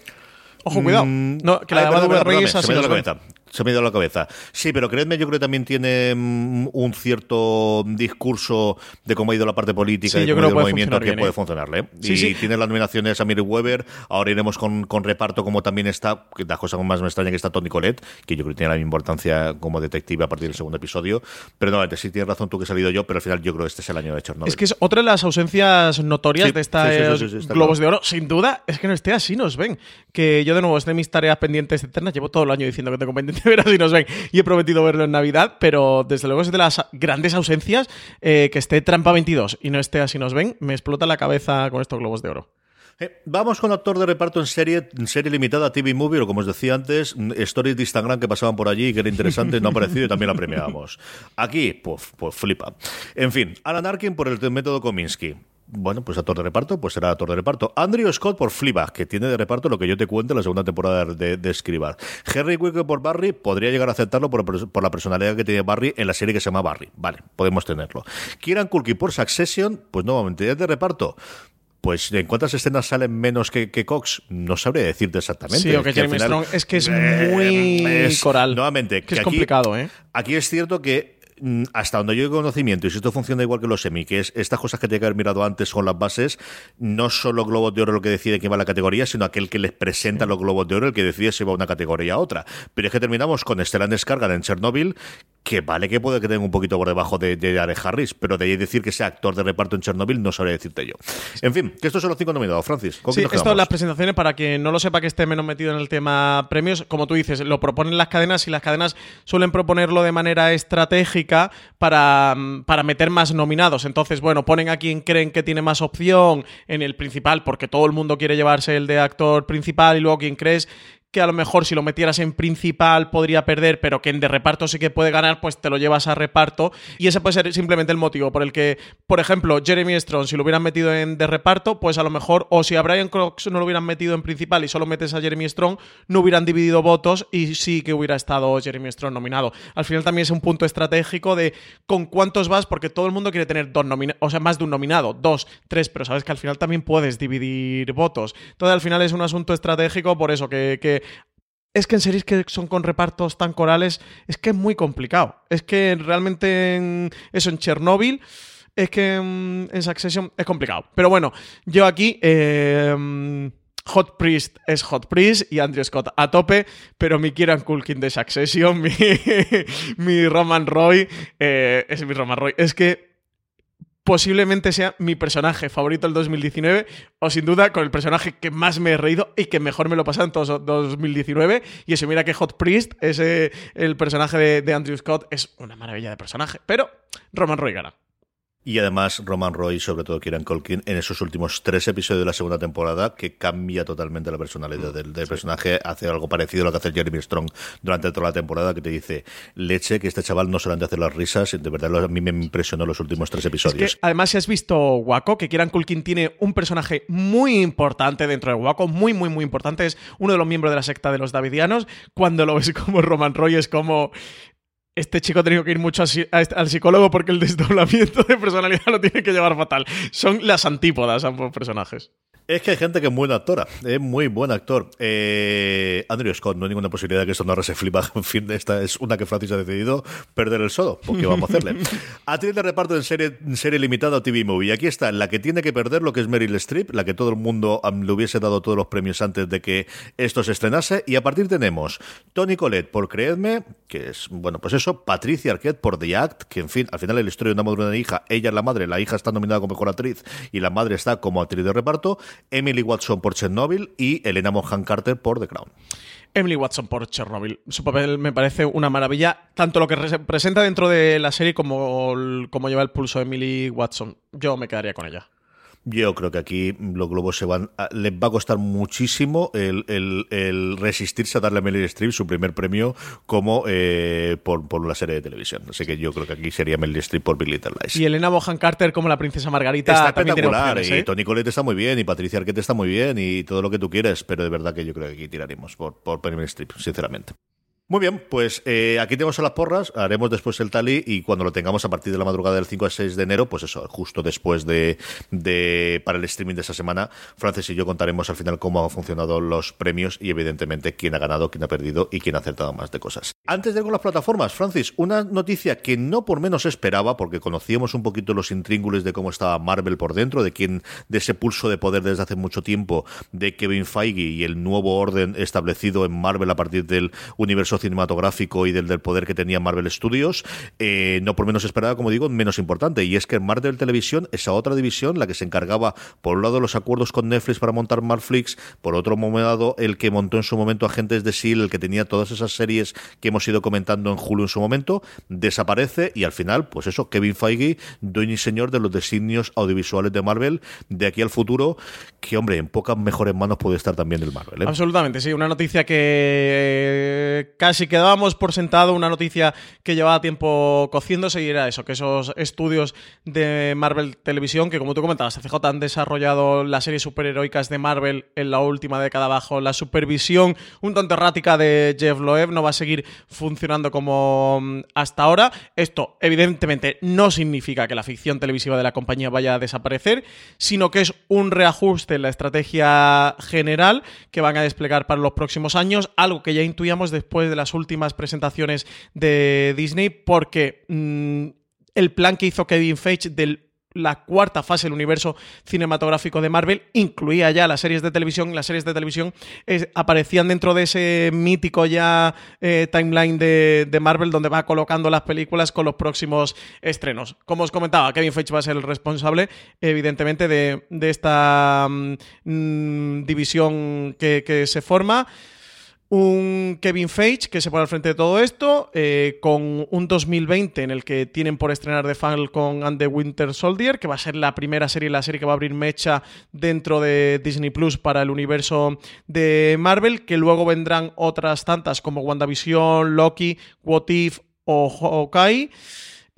Ojo, cuidado. Mm, no, que la de Duvernay es así nos ven. Se me ha ido a la cabeza. Sí, pero creedme, yo creo que también tiene mm, un cierto discurso de cómo ha ido la parte política y cómo ha ido el movimiento que puede ¿eh? funcionarle. y tiene las nominaciones a Miri Weber. Ahora iremos con, con, reparto, como también está, que la cosa más me extraña que está Tony Colette, que yo creo que tiene la misma importancia como detective a partir del segundo episodio. Pero no, sí tienes razón tú que he salido yo, pero al final yo creo que este es el año de Chernobyl. Es que es otra de las ausencias notorias de estos Globos de Oro. Sin duda, es que no esté así, nos ven. Que yo, de nuevo, es de mis tareas pendientes eternas. Llevo todo el año diciendo que tengo pendiente ver así nos ven y he prometido verlo en Navidad, pero desde luego es de las grandes ausencias eh, que esté Trampa 22 y no esté así nos ven, me explota la cabeza con estos globos de oro. Eh, vamos con actor de reparto en serie, en serie limitada, TV Movie, o como os decía antes, stories de Instagram que pasaban por allí, que era interesante, no ha aparecido y también la premiábamos. Aquí, pues, pues flipa. En fin, Alan Arkin por el método Kominsky bueno, pues actor de reparto, pues será actor de reparto. Andrew Scott por Fleabag, que tiene de reparto lo que yo te cuento en la segunda temporada de, de Escribar. Henry Winkler por Barry, podría llegar a aceptarlo por, la personalidad que tiene Barry en la serie que se llama Barry. Vale, podemos tenerlo. Kieran Culkin por Succession, pues nuevamente es de reparto. Pues en cuántas escenas salen menos que, Cox, no sabría decirte exactamente. Sí, o que, Jeremy Strong es que es eh, muy coral. Nuevamente, que, es complicado, ¿eh? Aquí es cierto que hasta donde yo he conocimiento, y si esto funciona igual que los semi, que es estas cosas que tiene que haber mirado antes son las bases, no solo Globos de Oro lo que decide quién va a la categoría, sino aquel que les presenta los Globos de Oro el que decide si va a una categoría a otra. Pero es que terminamos con Stellan Descarga en Chernobyl, que vale que puede que tenga un poquito por debajo de, de Harris, pero de ahí decir que sea actor de reparto en Chernobyl no sabría decirte yo. En fin, que estos son los cinco nominados, Francis. sí, esto las presentaciones, para quien no lo sepa que esté menos metido en el tema premios, como tú dices, lo proponen las cadenas y las cadenas suelen proponerlo de manera estratégica para, para meter más nominados. Entonces, bueno, ponen a quien creen que tiene más opción en el principal, porque todo el mundo quiere llevarse el de actor principal y luego quien crees que a lo mejor si lo metieras en principal podría perder, pero que en de reparto sí que puede ganar, pues te lo llevas a reparto. Y ese puede ser simplemente el motivo por el que, por ejemplo, Jeremy Strong, si lo hubieran metido en de reparto, pues a lo mejor, o si a Brian Cox no lo hubieran metido en principal y solo metes a Jeremy Strong, no hubieran dividido votos y sí que hubiera estado Jeremy Strong nominado. Al final también es un punto estratégico de con cuántos vas, porque todo el mundo quiere tener dos nominados, o sea, más de un nominado, dos, tres, pero sabes que al final también puedes dividir votos. Entonces al final es un asunto estratégico, por eso que es que en series que son con repartos tan corales, es que es muy complicado. Es que realmente eso en Chernobyl, es que en, Succession es complicado. Pero bueno, yo aquí... Eh, Hot Priest es Hot Priest y Andrew Scott a tope, pero mi Kieran Culkin de Succession, mi, Roman Roy, eh, es mi Roman Roy. Es que posiblemente sea mi personaje favorito del 2019, o sin duda con el personaje que más me he reído y que mejor me lo pasado en todo 2019. Y eso, mira que Hot Priest, ese, el personaje de, Andrew Scott, es una maravilla de personaje. Pero Roman Roy. Y además Roman Roy, sobre todo Kieran Colkin, en esos últimos tres episodios de la segunda temporada, que cambia totalmente la personalidad del, personaje, hace algo parecido a lo que hace Jeremy Strong durante toda la temporada, que te dice, leche, que este chaval no solamente hace las risas, de verdad a mí me impresionó los últimos tres episodios. además, si has visto Waco, que Kieran Culkin tiene un personaje muy importante dentro de Waco, muy, muy, muy importante, es uno de los miembros de la secta de los Davidianos, cuando lo ves como Roman Roy es como este chico ha tenido que ir mucho al psicólogo porque el desdoblamiento de personalidad lo tiene que llevar fatal. Son las antípodas ambos personajes. Es que hay gente que es buena actora, es muy buen actor. Eh, Andrew Scott, no hay ninguna posibilidad de que esto no se flipa. En fin, esta es una que Francis ha decidido perder el solo. porque vamos a hacerle? Actriz de reparto en serie, serie limitada o TV Movie. Aquí está la que tiene que perder lo que es Meryl Streep, la que todo el mundo le hubiese dado todos los premios antes de que esto se estrenase. Y a partir tenemos Tony Colette por Creedme, que es, bueno, pues eso, Patricia Arquette por The Act, que en fin, al final la historia de una madre y una hija. Ella es la madre, la hija está nominada como mejor actriz y la madre está como actriz de reparto. Emily Watson por Chernobyl y Elena Mohan Carter por The Crown. Emily Watson por Chernobyl. Su papel me parece una maravilla, tanto lo que representa dentro de la serie como, como lleva el pulso Emily Watson. Yo me quedaría con ella. Yo creo que aquí los globos se van. les va a costar muchísimo el, resistirse a darle a Meryl Streep su primer premio como eh, por, por, la serie de televisión. Así que yo creo que aquí sería Meryl Streep por Big Little Lies. Y Elena Bohan Carter como la princesa Margarita. Está espectacular. y ¿eh? Tony Collette está muy bien. Y Patricia Arquette está muy bien. Y todo lo que tú quieres. Pero de verdad que yo creo que aquí tiraremos por, por Meryl Streep, sinceramente. Muy bien, pues eh, aquí tenemos a las porras, haremos después el tally y cuando lo tengamos a partir de la madrugada del 5 al 6 de enero, pues eso, justo después de, de para el streaming de esa semana, Francis y yo contaremos al final cómo han funcionado los premios y evidentemente quién ha ganado, quién ha perdido y quién ha acertado más de cosas. Antes de ir con las plataformas, Francis, una noticia que no por menos esperaba, porque conocíamos un poquito los intríngules de cómo estaba Marvel por dentro, de quién, de ese pulso de poder desde hace mucho tiempo, de Kevin Feige y el nuevo orden establecido en Marvel a partir del universo cinematográfico y del, del poder que tenía Marvel Studios, eh, no por menos esperada, como digo, menos importante. Y es que Marvel Televisión, esa otra división, la que se encargaba, por un lado, los acuerdos con Netflix para montar Marflix, por otro lado, el que montó en su momento Agentes de S.H.I.E.L.D., el que tenía todas esas series que hemos ido comentando en julio en su momento, desaparece y al final, pues eso, Kevin Feige, dueño y señor de los designios audiovisuales de Marvel, de aquí al futuro, que hombre, en pocas mejores manos puede estar también el Marvel. ¿eh? Absolutamente, sí, una noticia que casi quedábamos por sentado, una noticia que llevaba tiempo cociéndose y era eso, que esos estudios de Marvel Televisión, que como tú comentabas, CJ han desarrollado las series superheroicas de Marvel en la última década bajo la supervisión un tanto errática de Jeff Loeb, no va a seguir funcionando como mm, hasta ahora. Esto, evidentemente, no significa que la ficción televisiva de la compañía vaya a desaparecer, sino que es un reajuste en la estrategia general que van a desplegar para los próximos años, algo que ya intuíamos después de las últimas presentaciones de Disney, porque mm, el plan que hizo Kevin Feige de la cuarta fase del universo cinematográfico de Marvel incluía ya las series de televisión. Las series de televisión aparecían dentro de ese mítico ya eh, timeline de, Marvel donde va colocando las películas con los próximos estrenos. Como os comentaba, Kevin Feige va a ser el responsable, evidentemente, de, esta mm, división que se forma un Kevin Feige que se pone al frente de todo esto, eh, con un 2020 en el que tienen por estrenar The Falcon and the Winter Soldier, que va a ser la primera serie, la serie que va a abrir mecha dentro de Disney Plus para el universo de Marvel, que luego vendrán otras tantas como WandaVision, Loki, What If o Hawkeye.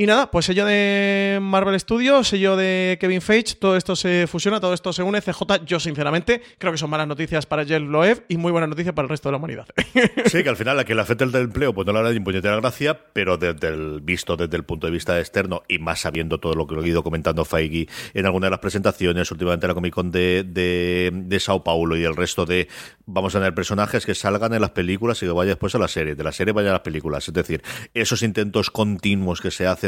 Y nada, pues sello de Marvel Studios, sello de Kevin Feige, todo esto se fusiona, todo esto se une. CJ, yo sinceramente creo que son malas noticias para Jeff Loeb y muy buenas noticias para el resto de la humanidad. Sí, que al final la que le afecta el empleo, pues no le hará ni puñetera gracia, pero desde el visto desde el punto de vista externo y más sabiendo todo lo que he ido comentando Feige en alguna de las presentaciones, últimamente en la Comic Con de, de, de Sao Paulo y el resto de, vamos a tener personajes que salgan en las películas y que vayan después a la serie, de la serie vayan a las películas. Es decir, esos intentos continuos que se hacen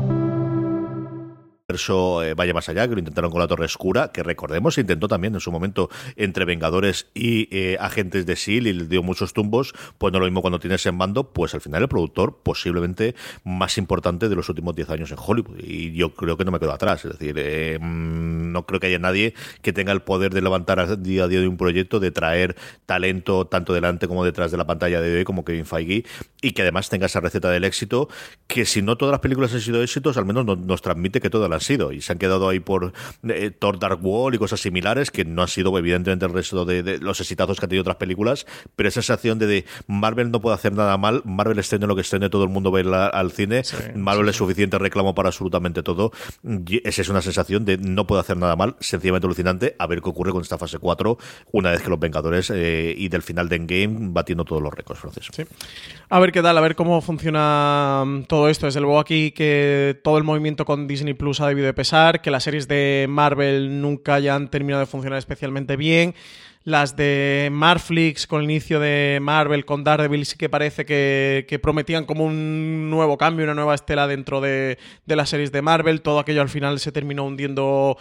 eh, vaya más allá, que lo intentaron con la Torre Oscura, que recordemos intentó también en su momento entre Vengadores y eh, agentes de SEAL y le dio muchos tumbos, pues no lo mismo cuando tienes en mando, pues al final el productor posiblemente más importante de los últimos 10 años en Hollywood. Y yo creo que no me quedo atrás, es decir, eh, mm, no creo que haya nadie que tenga el poder de levantar día a día de un proyecto, de traer talento tanto delante como detrás de la pantalla de hoy, como Kevin Feige, y que además tenga esa receta del éxito, que si no todas las películas han sido éxitos, al menos nos, transmite que todas las han sido, y se han quedado ahí por eh, Thor Dark Wall y cosas similares, que no han sido evidentemente el resto de, los exitazos que han tenido otras películas, pero esa sensación de, Marvel no puede hacer nada mal, Marvel estrene lo que estrene, todo el mundo va al cine, Marvel es suficiente reclamo para absolutamente todo, esa es una sensación de no puede hacer nada mal, sencillamente alucinante, a ver qué ocurre con esta fase 4, una vez que los Vengadores eh, y del final de Endgame batiendo todos los récords, Francis. A ver qué tal, a ver cómo funciona mm, todo esto. Desde luego aquí que todo el movimiento con Disney Plus ha debido de pesar, que las series de Marvel nunca hayan terminado de funcionar especialmente bien. Las de Marflix con el inicio de Marvel, con Daredevil, sí que parece que, prometían como un nuevo cambio, una nueva estela dentro de, las series de Marvel. Todo aquello al final se terminó hundiendo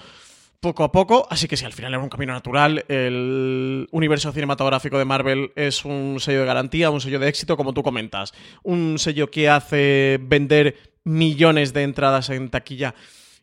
poco a poco, así que si al final era un camino natural, el universo cinematográfico de Marvel es un sello de garantía, un sello de éxito, como tú comentas, un sello que hace vender millones de entradas en taquilla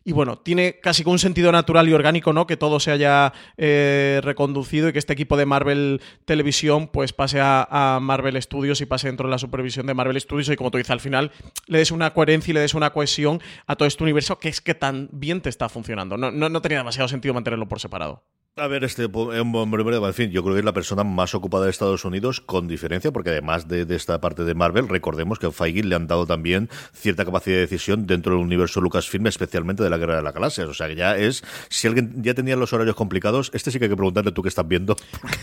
y bueno, tiene casi un sentido natural y orgánico, ¿no? Que todo se haya eh, reconducido y que este equipo de Marvel Televisión pues pase a, Marvel Studios y pase dentro de la supervisión de Marvel Studios y como tú dices, al final le des una coherencia y le des una cohesión a todo este universo que es que tan bien te está funcionando. No, no, no tenía demasiado sentido mantenerlo por separado. A ver, este en fin, yo creo que es la persona más ocupada de Estados Unidos con diferencia, porque además de, esta parte de Marvel, recordemos que a Feige le han dado también cierta capacidad de decisión dentro del universo Lucasfilm, especialmente de la Guerra de la Galaxia. O sea, que ya es, si alguien ya tenía los horarios complicados, este sí que hay que preguntarle tú qué estás viendo.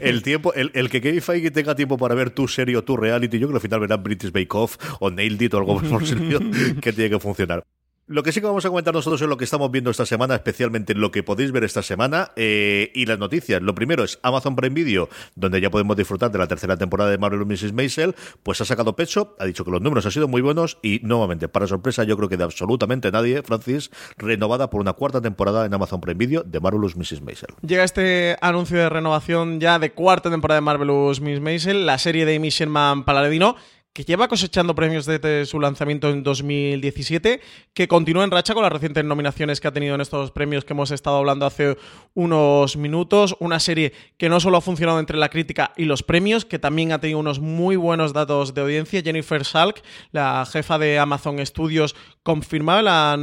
el tiempo, el, que Kevin Feige tenga tiempo para ver tu serie o tu reality, yo creo que al final verá British Bake Off o Nailed It o algo por que tiene que funcionar. Lo que sí que vamos a comentar nosotros es lo que estamos viendo esta semana, especialmente lo que podéis ver esta semana eh, y las noticias. Lo primero es Amazon Prime Video, donde ya podemos disfrutar de la tercera temporada de Marvel Mrs. Maisel, pues ha sacado pecho, ha dicho que los números han sido muy buenos y nuevamente, para sorpresa yo creo que de absolutamente nadie, Francis, renovada por una cuarta temporada en Amazon Prime Video de Marvelous Mrs. Maisel. Llega este anuncio de renovación ya de cuarta temporada de Marvelous Mrs. Maisel, la serie de Amy Sherman Paladino que lleva cosechando premios desde su lanzamiento en 2017, que continúa en racha con las recientes nominaciones que ha tenido en estos premios que hemos estado hablando hace unos minutos. Una serie que no solo ha funcionado entre la crítica y los premios, que también ha tenido unos muy buenos datos de audiencia. Jennifer Salk, la jefa de Amazon Studios, confirmaba la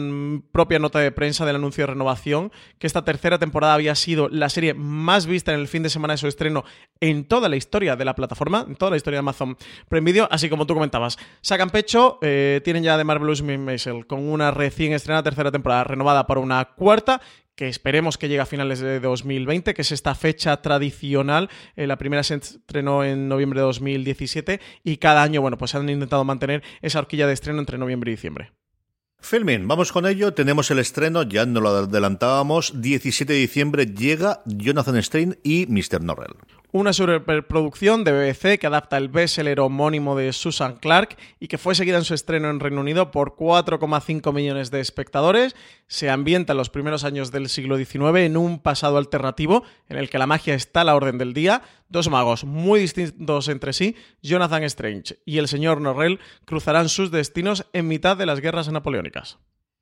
propia nota de prensa del anuncio de renovación que esta tercera temporada había sido la serie más vista en el fin de semana de su estreno en toda la historia de la plataforma, en toda la historia de Amazon Prime Video, así como tú comentabas. Sacan pecho, eh, tienen ya de Marvelous Miss Maisel con una recién estrenada tercera temporada renovada por una cuarta que esperemos que llegue a finales de 2020, que es esta fecha tradicional. Eh, la primera se estrenó en noviembre de 2017 y cada año, bueno, pues han intentado mantener esa horquilla de estreno entre noviembre y diciembre. Filming, vamos con ello. Tenemos el estreno, ya no lo adelantábamos. 17 de diciembre llega Jonathan Strain y Mr. Norrell una superproducción de BBC que adapta el bestseller homónimo de Susan Clark y que fue seguida en su estreno en Reino Unido por 4,5 millones de espectadores. Se ambienta en los primeros años del siglo XIX en un pasado alternativo en el que la magia está a la orden del día. Dos magos muy distintos entre sí, Jonathan Strange y el señor Norrell, cruzarán sus destinos en mitad de las guerras napoleónicas.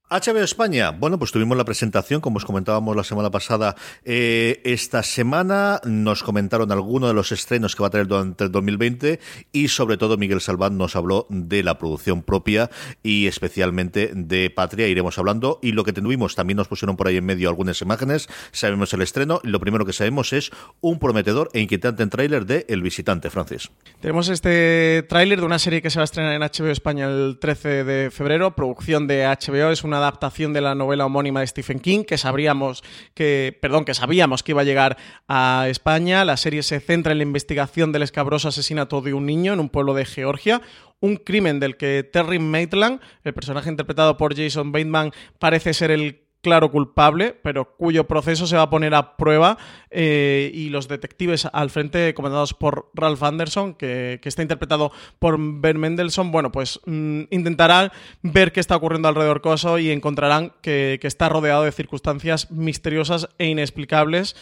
HBO España. Bueno, pues tuvimos la presentación, como os comentábamos la semana pasada. Eh, esta semana nos comentaron algunos de los estrenos que va a tener durante el 2020 y sobre todo Miguel Salván nos habló de la producción propia y especialmente de Patria. Iremos hablando y lo que tuvimos también nos pusieron por ahí en medio algunas imágenes. Sabemos el estreno y lo primero que sabemos es un prometedor e inquietante tráiler de El Visitante, Francis. Tenemos este tráiler de una serie que se va a estrenar en HBO España el 13 de febrero, producción de HBO. Es una adaptación de la novela homónima de Stephen King que sabríamos que, perdón, que sabíamos que iba a llegar a España. La serie se centra en la investigación del escabroso asesinato de un niño en un pueblo de Georgia, un crimen del que Terry Maitland, el personaje interpretado por Jason Bateman, parece ser el claro culpable, pero cuyo proceso se va a poner a prueba eh, y los detectives al frente, comandados por Ralph Anderson, que, está interpretado por Ben Mendelssohn, bueno, pues mm, intentarán ver qué está ocurriendo alrededor coso y encontrarán que, que está rodeado de circunstancias misteriosas e inexplicables.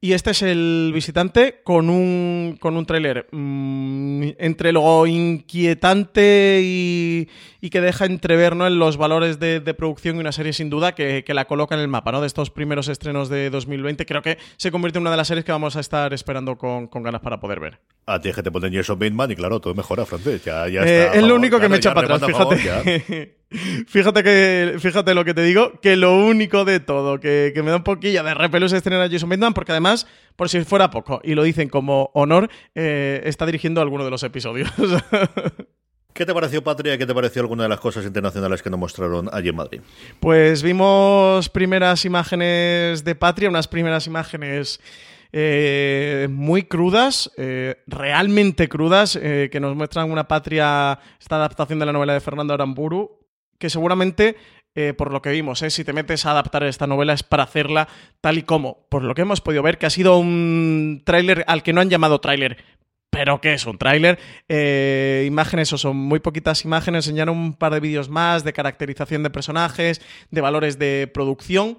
Y este es el visitante con un, con un tráiler mm, entre lo inquietante y, que deja entrever ¿no? en los valores de, producción y una serie sin duda que, la coloca en el mapa ¿no? de estos primeros estrenos de 2020. Creo que se convierte en una de las series que vamos a estar esperando con, ganas para poder ver. A ti que te ponen Jason Bateman y claro, todo mejora, francés. Ya, ya eh, es lo único que me echa para atrás, fíjate. Fíjate que, fíjate lo que te digo, que lo único de todo, que, me da un poquillo de repelús estrenar a Jason Bateman, porque además, por si fuera poco, y lo dicen como honor, eh, está dirigiendo alguno de los episodios. ¿Qué te pareció, Patria? ¿Qué te pareció alguna de las cosas internacionales que nos mostraron allí en Madrid? Pues vimos primeras imágenes de Patria, unas primeras imágenes eh, muy crudas, eh, realmente crudas, que nos muestran una patria, esta adaptación de la novela de Fernando Aramburu, que seguramente, eh, por lo que vimos, eh, si te metes a adaptar esta novela es para hacerla tal y como, por lo que hemos podido ver, que ha sido un tráiler al que no han llamado tráiler, pero que es un tráiler. Eh, imágenes, o son muy poquitas imágenes, enseñaron un par de vídeos más de caracterización de personajes, de valores de producción.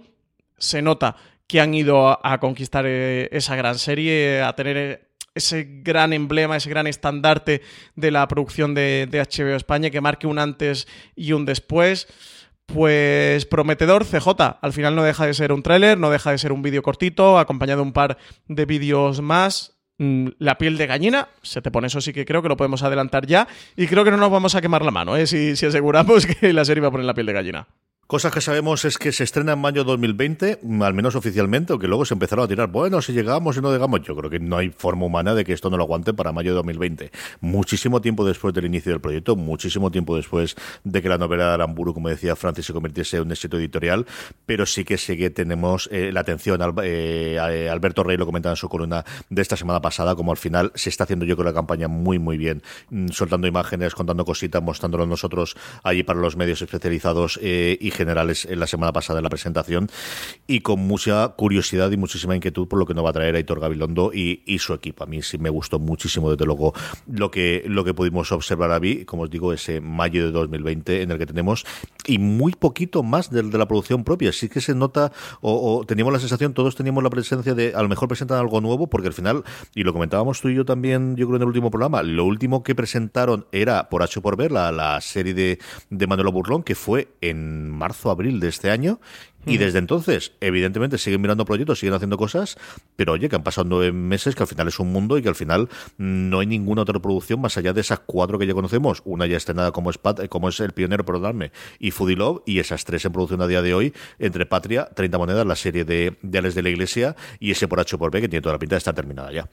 Se nota que han ido a, conquistar esa gran serie, a tener ese gran emblema, ese gran estandarte de la producción de, HBO España, que marque un antes y un después. Pues prometedor, CJ. Al final no deja de ser un tráiler, no deja de ser un vídeo cortito, acompañado de un par de vídeos más. Mm, la piel de gallina, se te pone eso sí que creo que lo podemos adelantar ya. Y creo que no nos vamos a quemar la mano, ¿eh? si, si aseguramos que la serie va a poner la piel de gallina. Cosas que sabemos es que se estrena en mayo 2020, al menos oficialmente, aunque luego se empezaron a tirar, bueno, si llegamos y no llegamos, yo creo que no hay forma humana de que esto no lo aguante para mayo de 2020. Muchísimo tiempo después del inicio del proyecto, muchísimo tiempo después de que la novela de Aramburu, como decía Francis, se convirtiese en un éxito editorial, pero sí que sí que tenemos eh, la atención, eh, eh, Alberto Rey lo comentaba en su columna de esta semana pasada, como al final se está haciendo yo creo la campaña muy muy bien, mm, soltando imágenes, contando cositas, mostrándolo nosotros allí para los medios especializados y generales en la semana pasada en la presentación y con mucha curiosidad y muchísima inquietud por lo que nos va a traer Aitor Gabilondo y, su equipo. A mí sí me gustó muchísimo, desde luego, lo que, lo que pudimos observar a mí, como os digo, ese mayo de 2020 en el que tenemos y muy poquito más de, de la producción propia. Sí que se nota, o, teníamos la sensación, todos teníamos la presencia de a lo mejor presentan algo nuevo, porque al final, y lo comentábamos tú y yo también, yo creo en el último programa, lo último que presentaron era por H por ver, la, la serie de, de Manuelo Burlón, que fue en marzo marzo, abril de este año. Y desde entonces, evidentemente, siguen mirando proyectos, siguen haciendo cosas, pero oye, que han pasado nueve meses, que al final es un mundo y que al final no hay ninguna otra producción más allá de esas cuatro que ya conocemos. Una ya estrenada como es, como es El Pionero, perdonadme, y Foodie Love, y esas tres en producción a día de hoy, entre Patria, 30 Monedas, la serie de, de Alex de la Iglesia, y ese por H por B, que tiene toda la pinta de estar terminada ya.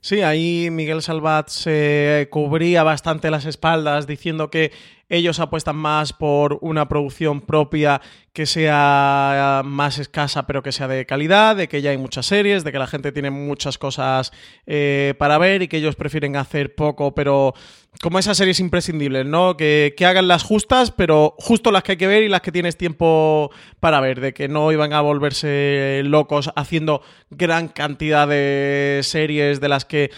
Sí, ahí Miguel Salvat se cubría bastante las espaldas diciendo que ellos apuestan más por una producción propia que sea más escasa pero que sea de calidad, de que ya hay muchas series, de que la gente tiene muchas cosas eh, para ver y que ellos prefieren hacer poco pero como esas series imprescindibles, ¿no? Que, que, hagan las justas, pero justo las que hay que ver y las que tienes tiempo para ver, de que no iban a volverse locos haciendo gran cantidad de series de las que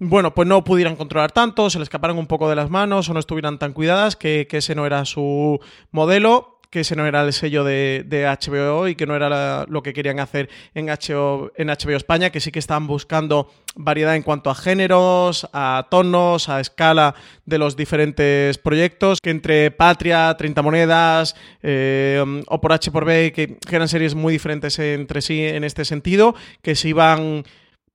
bueno, pues no pudieran controlar tanto, se le escaparon un poco de las manos o no estuvieran tan cuidadas, que, ese no era su modelo que ese no era el sello de, HBO y que no era lo que querían hacer en HBO, en HBO España, que sí que estaban buscando variedad en cuanto a géneros, a tonos, a escala de los diferentes proyectos, que entre Patria, 30 Monedas eh, o por H por B, que eran series muy diferentes entre sí en este sentido, que se iban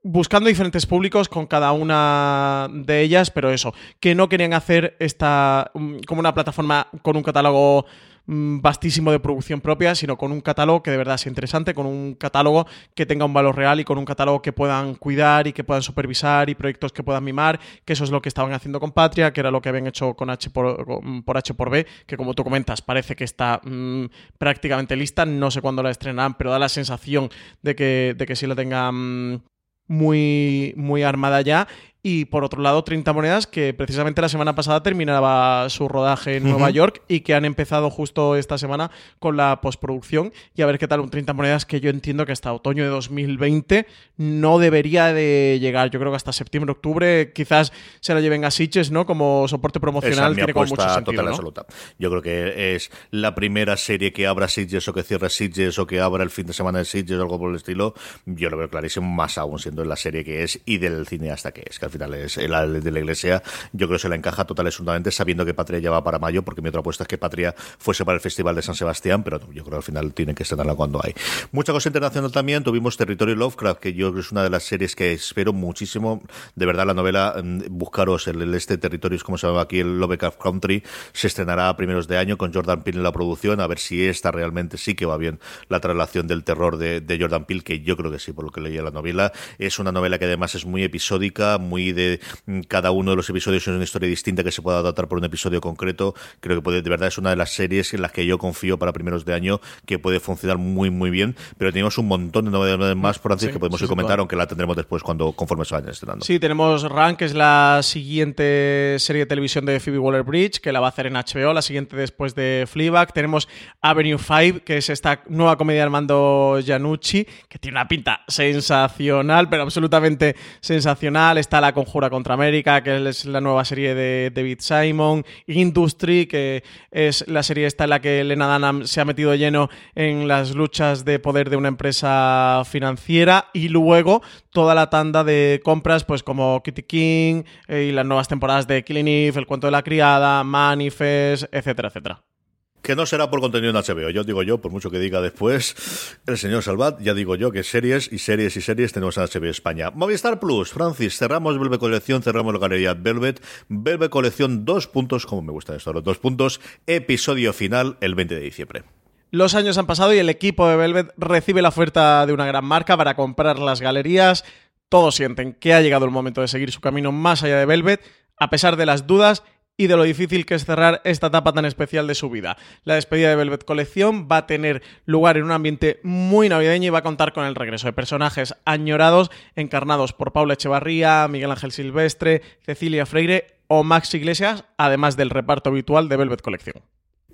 buscando diferentes públicos con cada una de ellas, pero eso, que no querían hacer esta mm, como una plataforma con un catálogo mm, vastísimo de producción propia, sino con un catálogo que de verdad sea interesante, con un catálogo que tenga un valor real y con un catálogo que puedan cuidar y que puedan supervisar y proyectos que puedan mimar, que eso es lo que estaban haciendo con Patria, que era lo que habían hecho con H por, por H por B, que como tú comentas parece que está mm, prácticamente lista, no sé cuándo la estrenarán, pero da la sensación de que, de que sí la tengan muy, muy armada ya. Y por otro lado, 30 monedas, que precisamente la semana pasada terminaba su rodaje en Nueva York y que han empezado justo esta semana con la postproducción. Y a ver qué tal un 30 monedas que yo entiendo que hasta otoño de 2020 no debería de llegar. Yo creo que hasta septiembre, octubre quizás se la lleven a Sitges, ¿no? Como soporte promocional. Esa tiene como mucho sentido, total absoluta. Yo creo que es la primera serie que abra Sitges o que cierre Sitges o que abra el fin de semana de Sitges o algo por el estilo. Yo lo veo clarísimo, más aún siendo la serie que es y del cineasta que es, que al final de la iglesia. Yo creo que se la encaja total absolutamente sabiendo que Patria ya va para mayo, porque mi otra apuesta es que Patria fuese para el Festival de San Sebastián, pero yo creo que al final tienen que estrenarla cuando hay. Mucha cosa internacional también. Tuvimos Territorio Lovecraft, que yo creo que es una de las series que espero muchísimo. De verdad, la novela, mm, buscaros el, este territorio, es como se llama aquí, el Lovecraft Country, se estrenará a primeros de año con Jordan Peele en la producción, a ver si esta realmente sí que va bien la traslación del terror de, de Jordan Peele, que yo creo que sí, por lo que leía la novela. Es una novela que además es muy episódica, muy de cada uno de los episodios es una historia distinta que se pueda adaptar por un episodio concreto. Creo que puede, de verdad es una de las series en las que yo confío para primeros de año que puede funcionar muy muy bien. Pero tenemos un montón de novedades más, Francis, que podemos ir comentar, aunque la tendremos después cuando conforme se vayan estrenando. Sí, tenemos Rank, que es la siguiente serie de televisión de Phoebe Waller-Bridge, que la va a hacer en HBO, la siguiente después de Fleabag. Tenemos Avenue 5, que es esta nueva comedia de Armando Giannucci, que tiene una pinta sensacional, pero absolutamente sensacional. Está La Conjura contra América, que es la nueva serie de David Simon. Industry, que es la serie esta en la que Lena Dunham se ha metido lleno en las luchas de poder de una empresa financiera. Y luego toda la tanda de compras, pues como Kitty King eh, y las nuevas temporadas de Killing Eve, El cuento de la criada, Manifest, etcétera, etcétera que no será por contenido en HBO. Yo digo yo, por mucho que diga después el señor Salvat, ya digo yo que series y series y series tenemos en HBO España. Movistar Plus, Francis, cerramos Velvet Colección, cerramos la galería Velvet. Velvet Colección, dos puntos, como me gusta esto, los dos puntos, episodio final el 20 de diciembre. Los años han pasado y el equipo de Velvet recibe la oferta de una gran marca para comprar las galerías. Todos sienten que ha llegado el momento de seguir su camino más allá de Velvet, a pesar de las dudas y de lo difícil que es cerrar esta etapa tan especial de su vida. La despedida de Velvet Colección va a tener lugar en un ambiente muy navideño y va a contar con el regreso de personajes añorados encarnados por Paula Echevarría, Miguel Ángel Silvestre, Cecilia Freire o Max Iglesias, además del reparto habitual de Velvet Colección.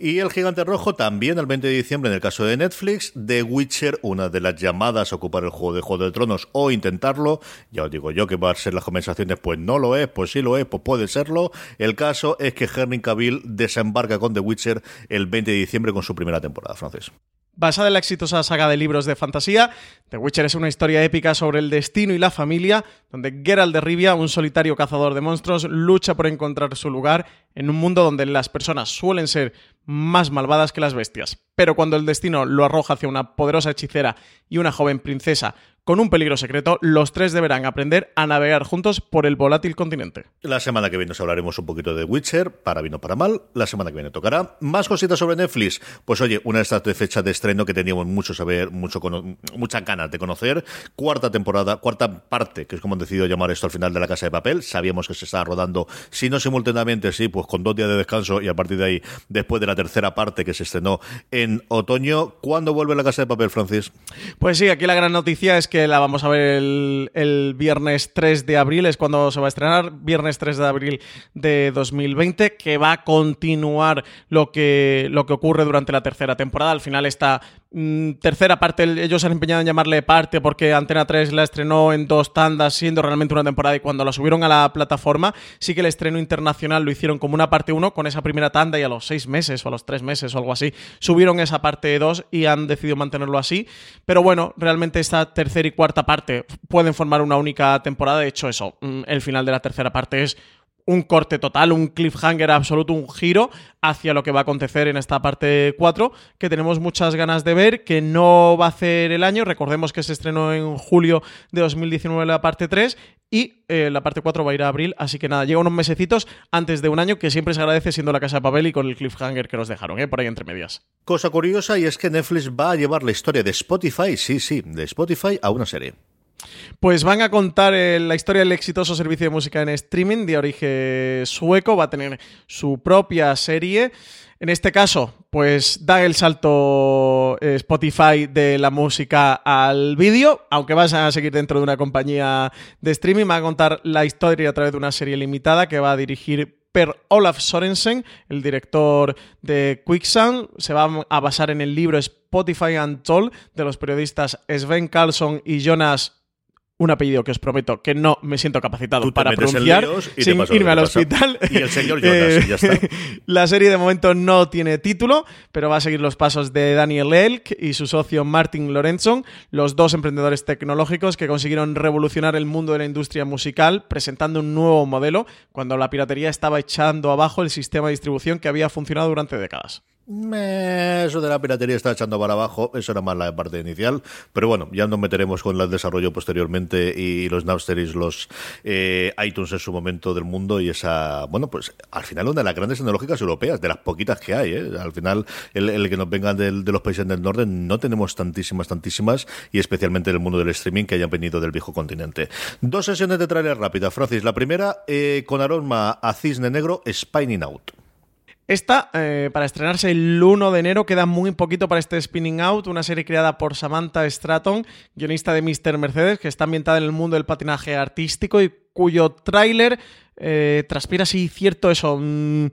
Y El Gigante Rojo también el 20 de diciembre en el caso de Netflix, The Witcher, una de las llamadas a ocupar el juego de Juego de Tronos o intentarlo. Ya os digo yo que va a ser las conversaciones, pues no lo es, pues sí lo es, pues puede serlo. El caso es que Henry Cavill desembarca con The Witcher el 20 de diciembre con su primera temporada, francés. Basada en la exitosa saga de libros de fantasía, The Witcher es una historia épica sobre el destino y la familia, donde Geralt de Rivia, un solitario cazador de monstruos, lucha por encontrar su lugar en un mundo donde las personas suelen ser más malvadas que las bestias. Pero cuando el destino lo arroja hacia una poderosa hechicera y una joven princesa con un peligro secreto, los tres deberán aprender a navegar juntos por el volátil continente. La semana que viene os hablaremos un poquito de Witcher, para bien o para mal. La semana que viene tocará. Más cositas sobre Netflix. Pues oye, una de estas de fecha de estreno que teníamos mucho saber, mucho muchas ganas de conocer. Cuarta temporada, cuarta parte, que es como han decidido llamar esto al final de la Casa de Papel. Sabíamos que se estaba rodando, si no simultáneamente, sí, pues con dos días de descanso y a partir de ahí, después de la tercera parte que se estrenó en otoño. ¿Cuándo vuelve la Casa de Papel, Francis? Pues sí, aquí la gran noticia es que la vamos a ver el, viernes 3 de abril, es cuando se va a estrenar, viernes 3 de abril de 2020, que va a continuar lo que, lo que ocurre durante la tercera temporada. Al final esta mm, tercera parte, ellos han empeñado en llamarle parte porque Antena 3 la estrenó en dos tandas, siendo realmente una temporada, y cuando la subieron a la plataforma, sí que el estreno internacional lo hicieron como una parte 1 con esa primera tanda y a los seis meses o a los tres meses o algo así, subieron esa parte 2 y han decidido mantenerlo así. Pero bueno, realmente esta tercera y cuarta parte pueden formar una única temporada. De hecho, eso, mm, el final de la tercera parte es un corte total, un cliffhanger absoluto, un giro hacia lo que va a acontecer en esta parte 4, que tenemos muchas ganas de ver, que no va a hacer el año. Recordemos que se estrenó en julio de 2019 la parte 3 y eh, la parte 4 va a ir a abril, así que nada, llega unos mesecitos antes de un año que siempre se agradece siendo la casa de papel y con el cliffhanger que nos dejaron, ¿eh? por ahí entre medias. Cosa curiosa y es que Netflix va a llevar la historia de Spotify, sí, sí, de Spotify a una serie. Pues van a contar eh, la historia del exitoso servicio de música en streaming de origen sueco, va a tener su propia serie. En este caso, pues da el salto eh, Spotify de la música al vídeo, aunque vas a seguir dentro de una compañía de streaming, va a contar la historia a través de una serie limitada que va a dirigir Per Olaf Sorensen, el director de Quicksand, se va a basar en el libro Spotify Untold de los periodistas Sven Carlson y Jonas un apellido que os prometo que no me siento capacitado Tú para pronunciar sin irme al pasa. hospital. Y el señor Jonas, y ya está. La serie de momento no tiene título, pero va a seguir los pasos de Daniel Elk y su socio Martin Lorenzo, los dos emprendedores tecnológicos que consiguieron revolucionar el mundo de la industria musical presentando un nuevo modelo cuando la piratería estaba echando abajo el sistema de distribución que había funcionado durante décadas. Eso de la piratería está echando para abajo, eso era más la parte inicial, pero bueno, ya nos meteremos con el desarrollo posteriormente y los Napster y los eh, iTunes en su momento del mundo y esa, bueno, pues al final una de las grandes tecnológicas europeas, de las poquitas que hay, ¿eh? al final el, el que nos vengan del- de los países del norte no tenemos tantísimas, tantísimas y especialmente del mundo del streaming que hayan venido del viejo continente. Dos sesiones de trailer rápida, Francis, la primera eh, con aroma a cisne negro, Spinning Out. Esta, eh, para estrenarse el 1 de enero, queda muy poquito para este Spinning Out, una serie creada por Samantha Stratton, guionista de Mr. Mercedes, que está ambientada en el mundo del patinaje artístico y cuyo tráiler eh, transpira así cierto eso... mm,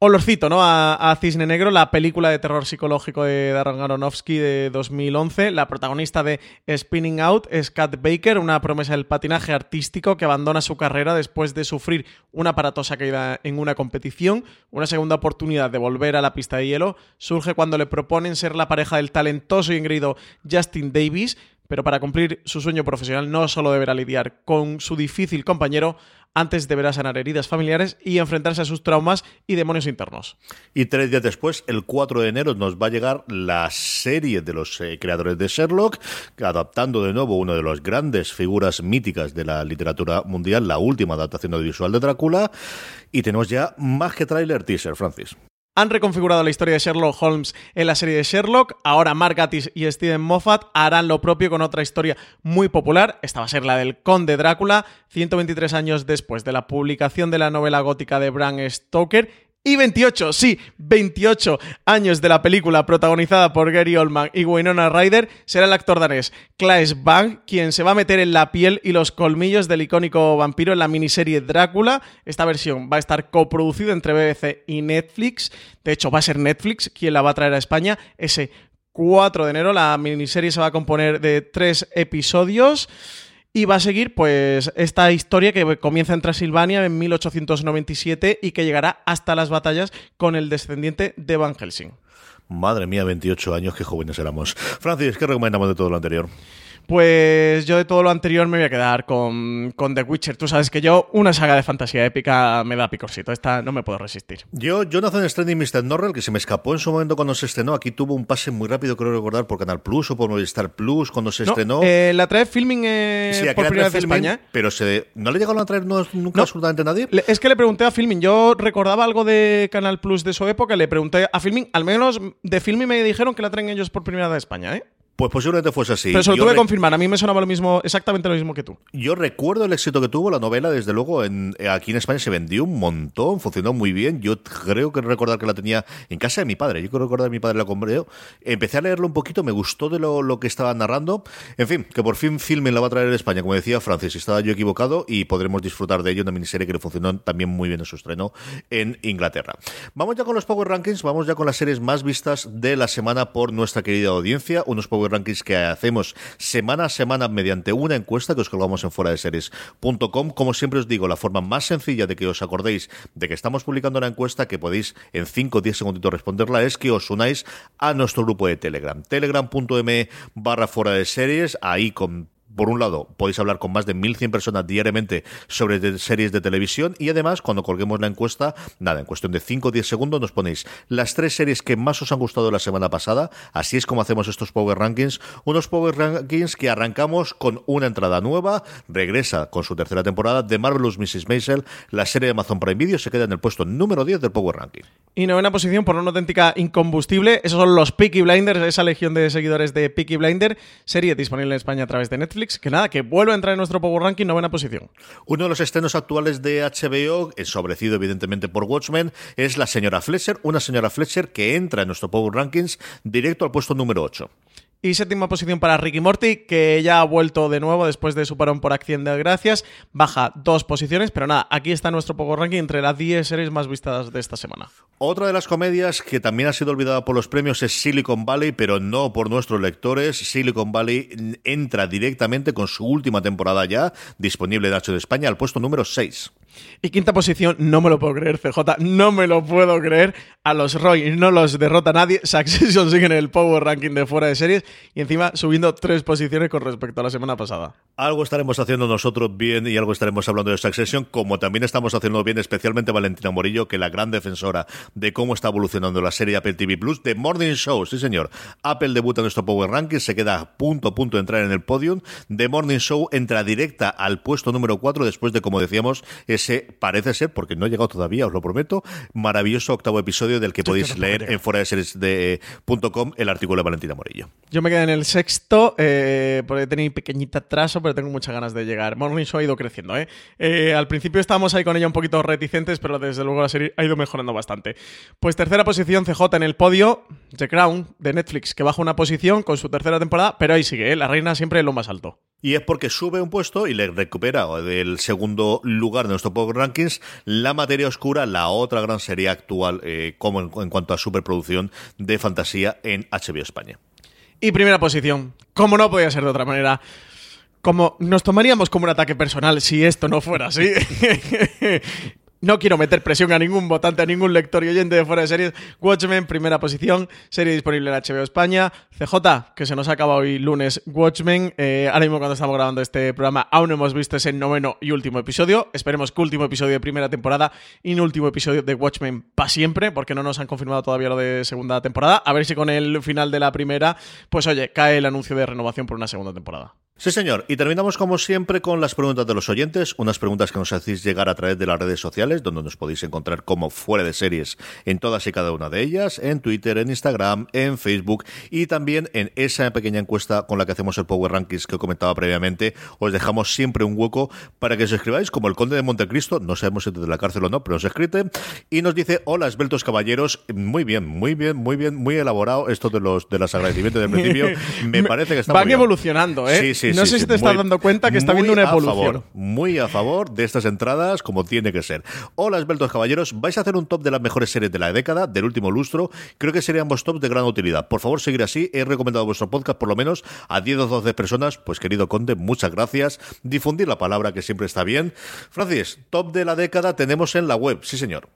olorcito, ¿no? A, Cisne Negro, la película de terror psicológico de Darren Aronofsky de 2011. La protagonista de Spinning Out es Kat Baker, una promesa del patinaje artístico que abandona su carrera después de sufrir una aparatosa caída en una competición. Una segunda oportunidad de volver a la pista de hielo surge cuando le proponen ser la pareja del talentoso y engreído Justin Davis, pero para cumplir su sueño profesional no solo deberá lidiar con su difícil compañero, antes deberá sanar heridas familiares y enfrentarse a sus traumas y demonios internos. Y tres días después, el 4 de enero, nos va a llegar la serie de los eh, creadores de Sherlock, adaptando de nuevo una de las grandes figuras míticas de la literatura mundial, la última adaptación audiovisual de Drácula. Y tenemos ya más que tráiler teaser, Francis. Han reconfigurado la historia de Sherlock Holmes en la serie de Sherlock. Ahora Mark Gatiss y Steven Moffat harán lo propio con otra historia muy popular. Esta va a ser la del Conde Drácula, 123 años después de la publicación de la novela gótica de Bram Stoker. Y 28, sí, 28 años de la película protagonizada por Gary Oldman y Winona Ryder, será el actor danés Claes Bang quien se va a meter en la piel y los colmillos del icónico vampiro en la miniserie Drácula. Esta versión va a estar coproducida entre BBC y Netflix. De hecho, va a ser Netflix quien la va a traer a España ese 4 de enero. La miniserie se va a componer de tres episodios. Y va a seguir, pues, esta historia que comienza en Transilvania en 1897 y que llegará hasta las batallas con el descendiente de Van Helsing. Madre mía, 28 años, qué jóvenes éramos. Francis, ¿qué recomendamos de todo lo anterior? Pues yo de todo lo anterior me voy a quedar con, con The Witcher. Tú sabes que yo, una saga de fantasía épica me da picorcito. Esta no me puedo resistir. Yo, Jonathan Strange y Mr. Norrell, que se me escapó en su momento cuando se estrenó, aquí tuvo un pase muy rápido, creo recordar, por Canal Plus o por Movistar Plus cuando se No, estrenó. eh, la trae filming eh, Sí, por primera vez de Filmin, España. Pero se, ¿no le llegaron a traer no- nunca No. absolutamente nadie? Es que le pregunté a Filming, yo recordaba algo de Canal Plus de su época, le pregunté a Filming, al menos de Filming me dijeron que la traen ellos por primera vez de España, ¿eh? Pues posiblemente fuese así. Pero se lo tuve que confirmar, a mí me sonaba lo mismo, exactamente lo mismo que tú. Yo recuerdo el éxito que tuvo la novela, desde luego, en, eh, aquí en España se vendió un montón, funcionó muy bien. Yo creo que recordar que la tenía en casa de mi padre. Yo creo recordar que mi padre la compré. Empecé a leerlo un poquito, me gustó de lo, lo que estaba narrando. En fin, que por fin Filmin la va a traer en España, como decía Francis, estaba yo equivocado y podremos disfrutar de ello, una miniserie que le funcionó también muy bien en su estreno en Inglaterra. Vamos ya con los Power Rankings, vamos ya con las series más vistas de la semana por nuestra querida audiencia, unos Power Que hacemos semana a semana mediante una encuesta que os colgamos en fuera de series.com. Como siempre os digo, la forma más sencilla de que os acordéis de que estamos publicando la encuesta, que podéis en 5 o 10 segunditos responderla, es que os unáis a nuestro grupo de Telegram. Telegram.me barra fuera de series, ahí con por un lado, podéis hablar con más de 1.100 personas diariamente sobre series de televisión y además, cuando colguemos la encuesta, nada, en cuestión de 5 o 10 segundos nos ponéis las tres series que más os han gustado la semana pasada. Así es como hacemos estos Power Rankings. Unos Power Rankings que arrancamos con una entrada nueva. Regresa con su tercera temporada de Marvelous Mrs. Maisel. La serie de Amazon Prime Video se queda en el puesto número 10 del Power Ranking. Y novena posición por una auténtica incombustible. Esos son los Peaky Blinders, esa legión de seguidores de Peaky Blinder, serie disponible en España a través de Netflix, Que nada, que vuelve a entrar en nuestro Power Ranking, novena posición. Uno de los estrenos actuales de HBO, ensobrecido evidentemente por Watchmen, es la señora Fletcher, una señora Fletcher que entra en nuestro Power Rankings directo al puesto número 8. Y séptima posición para Ricky Morty, que ya ha vuelto de nuevo después de su parón por acción de gracias. Baja dos posiciones, pero nada, aquí está nuestro Power Ranking entre las 10 series más vistas de esta semana. Otra de las comedias que también ha sido olvidada por los premios es Silicon Valley, pero no por nuestros lectores. Silicon Valley entra directamente con su última temporada ya, disponible en H de España, al puesto número 6. Y quinta posición, no me lo puedo creer, CJ, no me lo puedo creer. A los Roy no los derrota nadie. Succession sigue en el Power Ranking de fuera de series y encima subiendo tres posiciones con respecto a la semana pasada. Algo estaremos haciendo nosotros bien y algo estaremos hablando de Succession, como también estamos haciendo bien, especialmente Valentina Morillo, que la gran defensora de cómo está evolucionando la serie Apple TV Plus, de Morning Show, sí señor. Apple debuta en nuestro Power Ranking, se queda punto a punto de entrar en el podium. The Morning Show entra directa al puesto número 4 después de, como decíamos, ese parece ser, porque no ha llegado todavía, os lo prometo, maravilloso octavo episodio del que podéis leer en fuera de .com el artículo de Valentina Morillo. Yo me quedé en el sexto, eh, porque tenía pequeñita atraso, pero tengo muchas ganas de llegar. Morning Show ha ido creciendo, ¿eh? ¿eh? Al principio estábamos ahí con ella un poquito reticentes, pero desde luego la serie ha ido mejorando bastante. Pues tercera posición, CJ en el podio, The Crown, de Netflix, que baja una posición con su tercera temporada, pero ahí sigue, ¿eh? La reina siempre en lo más alto. Y es porque sube un puesto y le recupera del segundo lugar de nuestro Power Rankings La Materia Oscura, la otra gran serie actual eh, como en, en cuanto a superproducción de fantasía en HBO España. Y primera posición, como no podía ser de otra manera, como nos tomaríamos como un ataque personal si esto no fuera así. No quiero meter presión a ningún votante, a ningún lector y oyente de fuera de series. Watchmen, primera posición, serie disponible en HBO España. CJ, que se nos acaba hoy lunes Watchmen. Eh, ahora mismo cuando estamos grabando este programa aún no hemos visto ese noveno y último episodio. Esperemos que último episodio de primera temporada y último episodio de Watchmen para siempre, porque no nos han confirmado todavía lo de segunda temporada. A ver si con el final de la primera, pues oye, cae el anuncio de renovación por una segunda temporada. Sí, señor. Y terminamos como siempre con las preguntas de los oyentes, unas preguntas que nos hacéis llegar a través de las redes sociales, donde nos podéis encontrar como fuera de series en todas y cada una de ellas, en Twitter, en Instagram, en Facebook y también en esa pequeña encuesta con la que hacemos el Power Rankings que comentaba previamente. Os dejamos siempre un hueco para que os escribáis, como el Conde de Montecristo, no sabemos si desde la cárcel o no, pero os escribe y nos dice, hola, esbeltos caballeros, muy bien, muy bien, muy bien, muy elaborado esto de los de los agradecimientos del principio. Me parece que está Van muy bien. evolucionando, ¿eh? Sí, sí, no sí, sé sí, si te estás dando cuenta que está viendo una a evolución. favor, muy a favor de estas entradas, como tiene que ser. Hola, esbeltos caballeros. Vais a hacer un top de las mejores series de la década, del último lustro. Creo que serían ambos tops de gran utilidad. Por favor, seguir así. He recomendado vuestro podcast por lo menos a 10 o 12 personas. Pues, querido Conde, muchas gracias. Difundir la palabra, que siempre está bien. Francis, top de la década tenemos en la web. Sí, señor.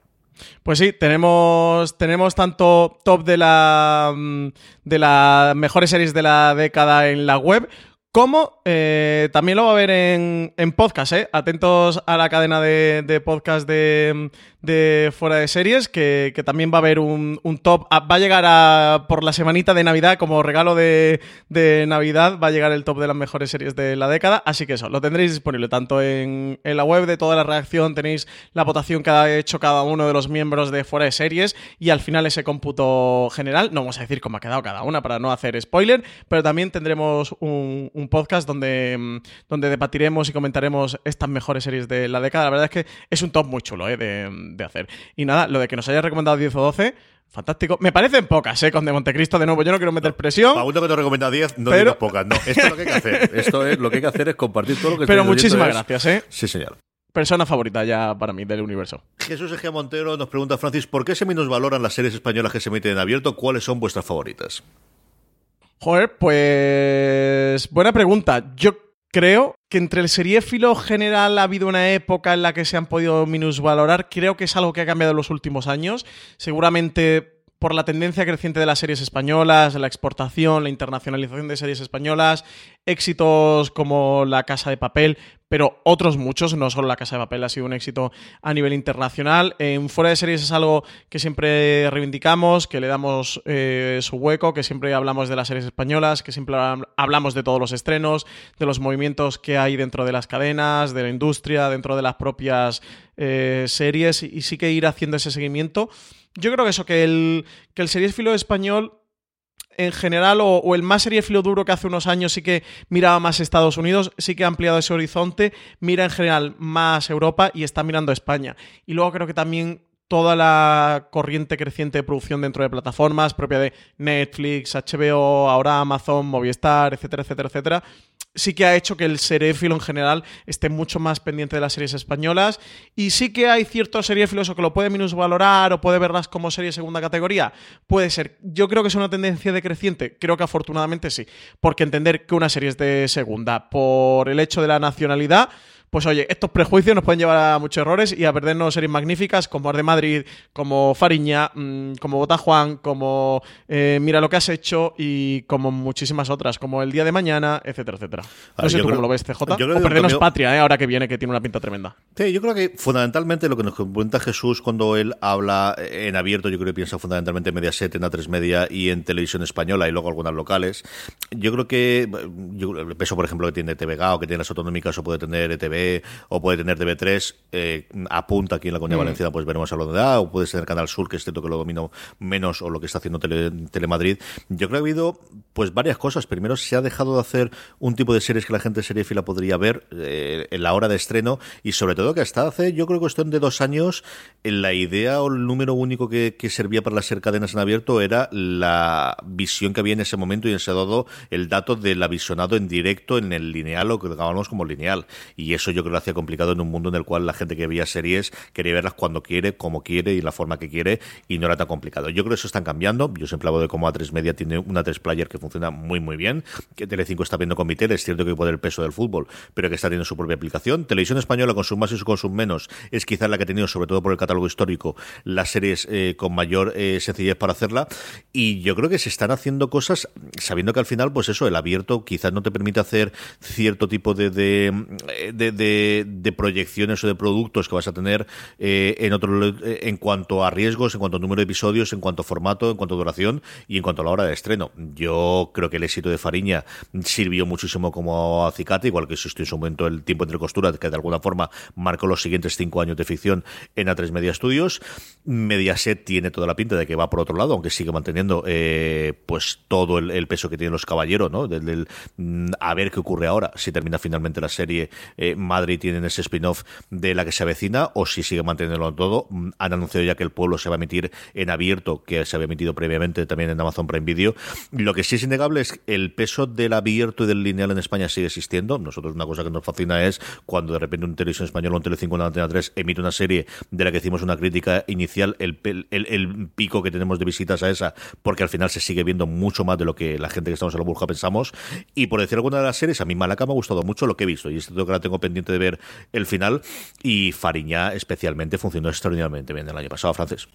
Pues sí, tenemos, tenemos tanto top de la mm, de las mejores series de la década en la web, como eh, también lo va a ver en, en podcast, ¿eh? Atentos a la cadena de, de podcast de, de Fuera de Series, que, que también va a haber un, un top. Ah, Va a llegar a, por la semanita de Navidad, como regalo de, de Navidad, va a llegar el top de las mejores series de la década. Así que eso, lo tendréis disponible tanto en, en la web de toda la redacción, tenéis la votación que ha hecho cada uno de los miembros de Fuera de Series y al final ese cómputo general. No vamos a decir cómo ha quedado cada una para no hacer spoiler, pero también tendremos un podcast donde, mm, donde debatiremos y comentaremos estas mejores series de la década. La verdad es que es un top muy chulo ¿eh? de, de hacer. Y nada, lo de que nos haya recomendado 10 o 12. Fantástico. Me parecen pocas, ¿eh? Con de Montecristo, de nuevo. Yo no quiero meter presión. Pauta que te recomienda 10, no Pero- digas pocas. No, esto es lo que hay que hacer. Esto es lo que hay que hacer es compartir todo lo que Pero muchísimas gracias, ¿eh? Sí, señor. Persona favorita ya para mí del universo. Jesús Egea Montero nos pregunta, Francis, ¿por qué se minusvaloran las series españolas que se emiten en abierto? ¿Cuáles son vuestras favoritas? Joder, pues. Buena pregunta. Yo creo que entre el seriéfilo general ha habido una época en la que se han podido minusvalorar. Creo que es algo que ha cambiado en los últimos años. Seguramente por la tendencia creciente de las series españolas, la exportación, la internacionalización de series españolas, éxitos como La Casa de Papel, pero otros muchos, no solo La Casa de Papel ha sido un éxito a nivel internacional. En Fuera de Series es algo que siempre reivindicamos, que le damos eh, su hueco, que siempre hablamos de las series españolas, que siempre habl- hablamos de todos los estrenos, de los movimientos que hay dentro de las cadenas, de la industria, dentro de las propias eh, series, y sí que ir haciendo ese seguimiento. Yo creo que eso, que el, que el seriéfilo español en general, o, el más seriefilo duro que hace unos años sí que miraba más Estados Unidos, sí que ha ampliado ese horizonte, mira en general más Europa y está mirando España. Y luego creo que también toda la corriente creciente de producción dentro de plataformas propia de Netflix, HBO, ahora Amazon, Movistar, etcétera, etcétera, etcétera, sí que ha hecho que el seréfilo en general esté mucho más pendiente de las series españolas y sí que hay ciertos seriéfilos o que lo puede minusvalorar o puede verlas como serie de segunda categoría. Puede ser. Yo creo que es una tendencia decreciente. Creo que afortunadamente sí. Porque entender que una serie es de segunda por el hecho de la nacionalidad pues oye, estos prejuicios nos pueden llevar a muchos errores y a perdernos series magníficas como Ar de Madrid, como Fariña, mm, como Bota Juan, como eh, Mira lo que has hecho y como muchísimas otras, como El Día de Mañana, etcétera, etcétera. No sé tú cómo lo ves, CJ. o perdernos Patria, eh, ahora que viene, que tiene una pinta tremenda. Sí, yo creo que fundamentalmente lo que nos cuenta Jesús cuando él habla en abierto, yo creo que piensa fundamentalmente en Mediaset, en A3 Media y en televisión española y luego algunas locales. Yo creo que el peso, por ejemplo, que tiene TVG o que tiene las autonómicas o puede tener ETV o puede tener TV3, eh, apunta aquí en la Comunidad mm. Valenciana, pues veremos a lo de A, o puede ser Canal Sur, que es cierto que lo domino menos, o lo que está haciendo Tele, Telemadrid. Yo creo que ha habido pues varias cosas. Primero, se ha dejado de hacer un tipo de series que la gente de fila podría ver eh, en la hora de estreno, y sobre todo que hasta hace, yo creo que cuestión de dos años, la idea o el número único que, servía para las ser cadenas en abierto era la visión que había en ese momento y en ese dado el dato del avisionado en directo en el lineal o que llamamos como lineal. Y eso yo creo que lo hacía complicado en un mundo en el cual la gente que veía series quería verlas cuando quiere, como quiere y la forma que quiere y no era tan complicado. Yo creo que eso están cambiando. Yo siempre hablo de cómo A3 Media tiene una 3 player que funciona muy muy bien, que Telecinco está viendo con mi es cierto que puede el peso del fútbol, pero que está teniendo su propia aplicación. Televisión española con su más y su consum menos es quizás la que ha tenido, sobre todo por el catálogo histórico, las series eh, con mayor eh, sencillez para hacerla y yo creo que se están haciendo cosas sabiendo que al final, pues eso, el abierto quizás no te permite hacer cierto tipo de, de de, proyecciones o de productos que vas a tener eh, en otro eh, en cuanto a riesgos, en cuanto a número de episodios, en cuanto a formato, en cuanto a duración y en cuanto a la hora de estreno. Yo creo que el éxito de Fariña sirvió muchísimo como acicate, igual que existió en su momento el tiempo entre costuras, que de alguna forma marcó los siguientes cinco años de ficción en A3 Media Studios. Mediaset tiene toda la pinta de que va por otro lado, aunque sigue manteniendo eh, pues todo el, peso que tienen los caballeros, ¿no? Del, mm, a ver qué ocurre ahora, si termina finalmente la serie Madrid tienen ese spin-off de la que se avecina o si sigue manteniéndolo todo. Mm, han anunciado ya que el pueblo se va a emitir en abierto, que se había emitido previamente también en Amazon Prime Video. Lo que sí es innegable es que el peso del abierto y del lineal en España sigue existiendo. Nosotros una cosa que nos fascina es cuando de repente un televisión español o un Telecinco una Antena 3 emite una serie de la que hicimos una crítica inicial, el, el, pico que tenemos de visitas a esa, porque al final se sigue viendo mucho más de lo que la gente que estamos en la burja pensamos. Y por decir alguna de las series, a mí Malaca me ha gustado mucho lo que he visto y esto que la tengo pendiente de ver el final. Y Fariña especialmente funcionó extraordinariamente bien el año pasado, francés.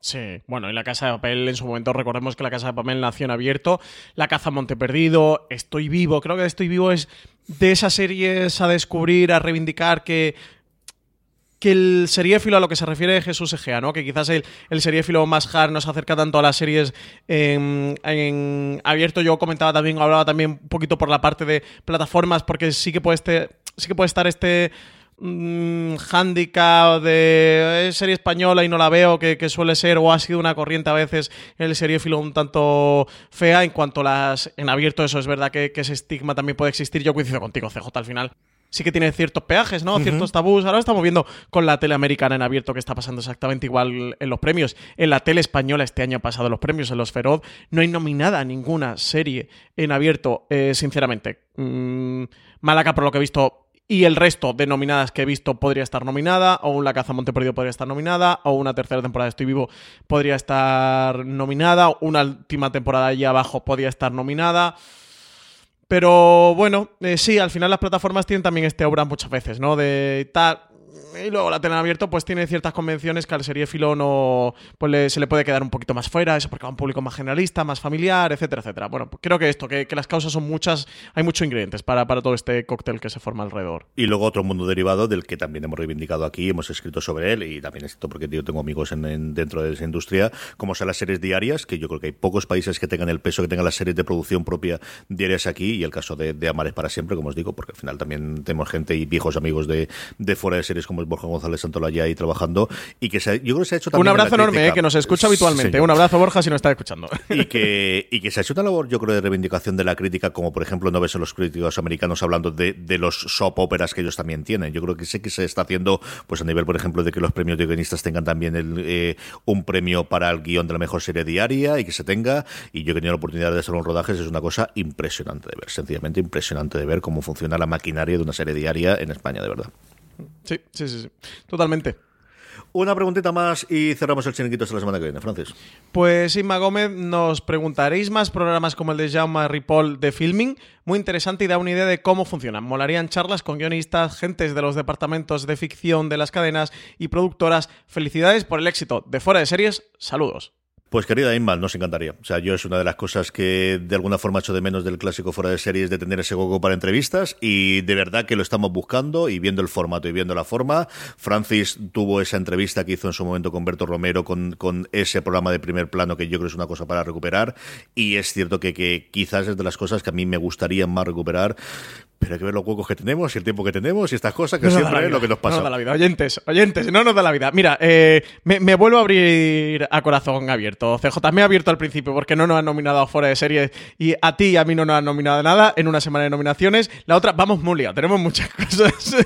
Sí, bueno, y la Casa de Papel en su momento, recordemos que la Casa de Papel nació en abierto, La Caza Monte Perdido, Estoy Vivo, creo que Estoy Vivo es de esas series a descubrir, a reivindicar que que el seriéfilo a lo que se refiere Jesús Egea, ¿no? Que quizás el, el seriéfilo más hard nos acerca tanto a las series en, abierto. Yo comentaba también, hablaba también un poquito por la parte de plataformas, porque sí que puede, este, sí que puede estar este mmm, handicap de serie española y no la veo, que, suele ser o ha sido una corriente a veces el seriéfilo un tanto fea. En cuanto a las en abierto, eso es verdad que, que ese estigma también puede existir. Yo coincido contigo, CJ, al final sí que tiene ciertos peajes, ¿no? Ciertos tabús. Ahora estamos viendo con la tele americana en abierto que está pasando exactamente igual en los premios. En la tele española este año ha pasado los premios, en los Feroz, no hay nominada ninguna serie en abierto, eh, sinceramente. Mm, Malaca, por lo que he visto, y el resto de nominadas que he visto podría estar nominada, o un La Caza Monte Perdido podría estar nominada, o una tercera temporada de Estoy Vivo podría estar nominada, una última temporada allí abajo podría estar nominada. Pero bueno, eh, sí, al final las plataformas tienen también este obra muchas veces, ¿no? De tal, y luego la tele en abierto pues tiene ciertas convenciones que al seriéfilo no pues se le puede quedar un poquito más fuera, eso porque va a un público más generalista, más familiar, etcétera, etcétera. Bueno, pues creo que esto, que, las causas son muchas, hay muchos ingredientes para, para todo este cóctel que se forma alrededor. Y luego otro mundo derivado del que también hemos reivindicado aquí, hemos escrito sobre él y también es esto porque yo tengo amigos en, dentro de esa industria, como son las series diarias, que yo creo que hay pocos países que tengan el peso que tengan las series de producción propia diarias aquí y el caso de, de Amares para siempre, como os digo, porque al final también tenemos gente y viejos amigos de, de fuera de series series como es Borja González Santolaya ahí trabajando y que se, yo creo que se ha hecho también Un en abrazo enorme, eh, que nos escucha habitualmente. Un abrazo, Borja, si nos está escuchando. y que, y que se ha hecho una labor, yo creo, de reivindicación de la crítica, como por ejemplo no ves en los críticos americanos hablando de, de los soap operas que ellos también tienen. Yo creo que sí que se está haciendo, pues a nivel, por ejemplo, de que los premios de guionistas tengan también el, eh, un premio para el guion de la mejor serie diaria y que se tenga. Y yo he tenido la oportunidad de hacer unos rodajes, es una cosa impresionante de ver, sencillamente impresionante de ver cómo funciona la maquinaria de una serie diaria en España, de verdad. Sí, sí, sí, sí. Totalmente. Una preguntita más y cerramos el chiringuito hasta la semana que viene, Francis. Pues Inma Gómez nos preguntaréis más programas como el de Jaume Ripoll de Filming, muy interesante y da una idea de cómo funcionan. Molarían charlas con guionistas, gentes de los departamentos de ficción de las cadenas y productoras. Felicidades por el éxito de Fuera de Series. Saludos. Pues querida Inma, nos encantaría. O sea, yo es una de las cosas que de alguna forma echo de menos del clásico fuera de series de tener ese gogo para entrevistas y de verdad que lo estamos buscando y viendo el formato y viendo la forma. Francis tuvo esa entrevista que hizo en su momento con Berto Romero con, con ese programa de primer plano que yo creo es una cosa para recuperar y es cierto que, que quizás es de las cosas que a mí me gustaría más recuperar. Pero hay que ver los huecos que tenemos y el tiempo que tenemos y estas cosas que No siempre es lo que nos No pasa. nos da la vida. Oyentes, oyentes, no nos da la vida. Mira, eh, me, me vuelvo a abrir a corazón abierto. CJ me ha abierto al principio porque no nos han nominado a fuera de serie y a ti y a mí no nos han nominado nada en una semana de nominaciones. La otra, vamos muy liados, tenemos muchas cosas.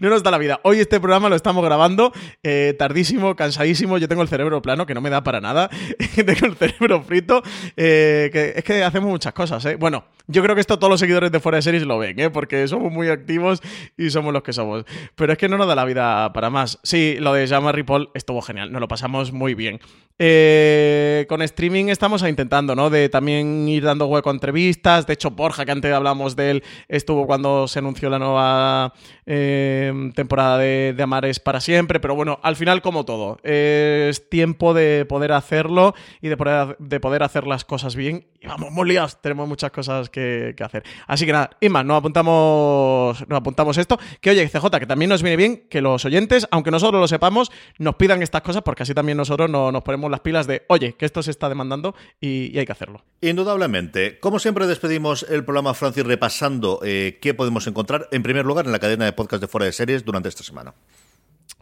no nos da la vida. Hoy este programa lo estamos grabando eh, tardísimo, cansadísimo. Yo tengo el cerebro plano que no me da para nada. tengo el cerebro frito. eh, es que hacemos muchas cosas. ¿eh? Bueno, yo creo que esto todos los seguidores de fuera de series lo ven, ¿eh? porque somos muy activos y somos los que somos. Pero es que no nos da la vida para más. Sí, lo de Jama Ripoll estuvo genial, nos lo pasamos muy bien. Eh, con streaming estamos intentando, ¿no? De también ir dando hueco a entrevistas. De hecho, Borja, que antes hablamos de él, estuvo cuando se anunció la nueva eh, temporada de, de Amares para siempre. Pero bueno, al final, como todo, es tiempo de poder hacerlo y de poder, de poder hacer las cosas bien. Y vamos, muy tenemos muchas cosas que, que hacer. Así que nada, Inma, nos apuntamos, nos apuntamos esto. Que oye, CJ, que también nos viene bien que los oyentes, aunque nosotros lo sepamos, nos pidan estas cosas porque así también nosotros no, nos ponemos las pilas de, oye, que esto se está demandando y, hay que hacerlo. Indudablemente. Como siempre, despedimos el programa Francis repasando eh, qué podemos encontrar, en primer lugar, en la cadena de podcast de Fuera de Series durante esta semana.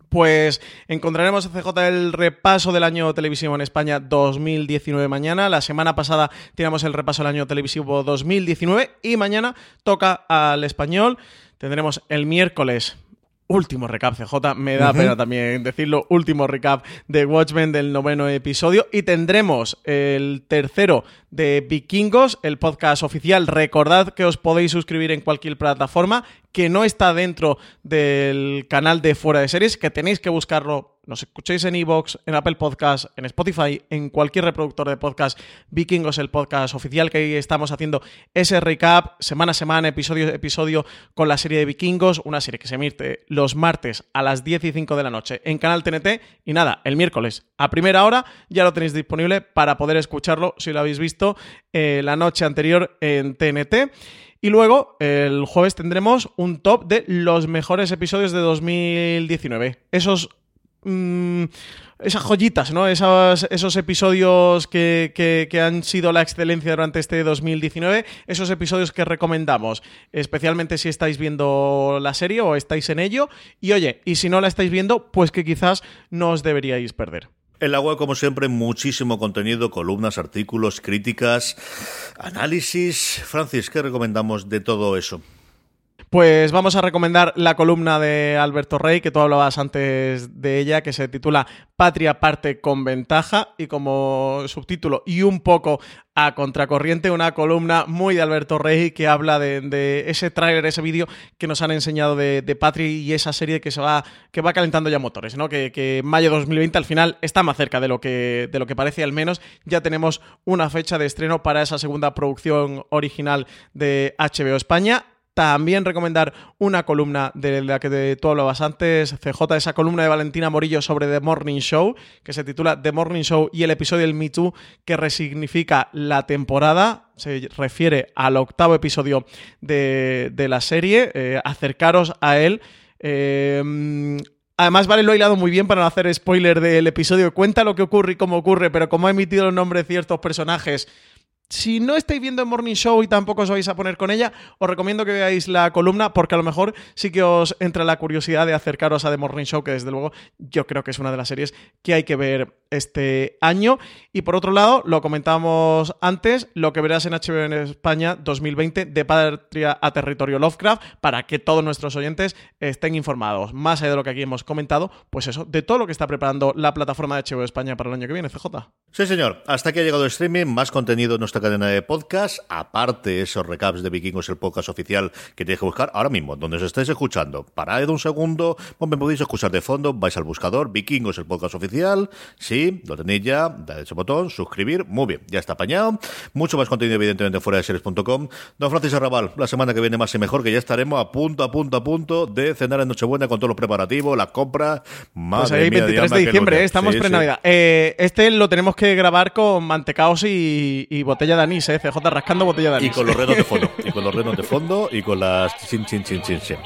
Pues encontraremos a CJ el repaso del año televisivo en España 2019 mañana. La semana pasada teníamos el repaso del año televisivo 2019 y mañana toca al español. Tendremos el miércoles último recap CJ, me da pena también decirlo, último recap de Watchmen del noveno episodio y tendremos el tercero de Vikingos, el podcast oficial. Recordad que os podéis suscribir en cualquier plataforma que no está dentro del canal de Fuera de Series, que tenéis que buscarlo. Nos escuchéis en Evox, en Apple Podcast, en Spotify, en cualquier reproductor de podcast. Vikingos, el podcast oficial que estamos haciendo ese recap semana a semana, episodio a episodio con la serie de Vikingos, una serie que se emite los martes a las 10 y 5 de la noche en Canal TNT. Y nada, el miércoles a primera hora ya lo tenéis disponible para poder escucharlo si lo habéis visto eh, la noche anterior en TNT. Y luego, el jueves tendremos un top de los mejores episodios de 2019. Esos. Mm, esas joyitas, ¿no? Esos, esos episodios que, que- que han sido la excelencia durante este 2019. Esos episodios que recomendamos, especialmente si estáis viendo la serie o estáis en ello. Y oye, y si no la estáis viendo, pues que quizás no os deberíais perder. En la web, como siempre, muchísimo contenido, columnas, artículos, críticas, análisis. Francis, ¿qué recomendamos de todo eso? Pues vamos a recomendar la columna de Alberto Rey, que tú hablabas antes de ella, que se titula Patria parte con ventaja, y como subtítulo y un poco a contracorriente, una columna muy de Alberto Rey que habla de, ese tráiler, ese vídeo que nos han enseñado de, de Patria y esa serie que se va, que va calentando ya motores, ¿no? Que, que mayo 2020 al final está más cerca de lo que, de lo que parece, al menos ya tenemos una fecha de estreno para esa segunda producción original de HBO España. También recomendar una columna de la que tú hablabas antes, CJ, esa columna de Valentina Morillo sobre The Morning Show, que se titula The Morning Show y el episodio del Me Too, que resignifica la temporada. Se refiere al octavo episodio de, la serie. Eh, acercaros a él. Eh, Además, Vale lo ha hilado muy bien para no hacer spoiler del episodio. Cuenta lo que ocurre y cómo ocurre, pero como ha emitido el nombre de ciertos personajes, si no estáis viendo el Morning Show y tampoco os vais a poner con ella, os recomiendo que veáis la columna porque a lo mejor sí que os entra la curiosidad de acercaros a The Morning Show, que desde luego yo creo que es una de las series que hay que ver este año. Y por otro lado, lo comentábamos antes, lo que verás en HBO en España 2020 de Patria a Territorio Lovecraft, para que todos nuestros oyentes estén informados, más allá de lo que aquí hemos comentado, pues eso, de todo lo que está preparando la plataforma de HBO España para el año que viene, CJ. Sí, señor. Hasta aquí ha llegado el streaming, más contenido en nuestra cadena de podcast, aparte esos recaps de Vikingos, el podcast oficial que tenéis que buscar ahora mismo, donde os estáis escuchando. Parad un segundo, me podéis escuchar de fondo, vais al buscador, Vikingos, el podcast oficial, sí, lo tenéis ya, dale ese botón, suscribir, muy bien, ya está apañado. Mucho más contenido, evidentemente, fuera de series.com. Don Francis Arrabal, la semana que viene más y mejor, que ya estaremos a punto, a punto, a punto de cenar en Nochebuena con todos los preparativos, las compras. Madre pues ahí, 23 de diciembre, estamos pre-Navidad. Eh, este lo tenemos que grabar con mantecaos y, botella de anís, eh, CJ rascando botella de anís. Y con los renos de fondo, y con los renos de fondo y con las chin, chin, chin, chin, chin.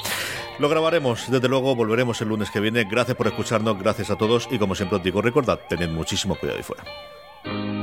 Lo grabaremos, desde luego volveremos el lunes que viene. Gracias por escucharnos, gracias a todos y como siempre os digo, recordad, tened muchísimo cuidado ahí fuera.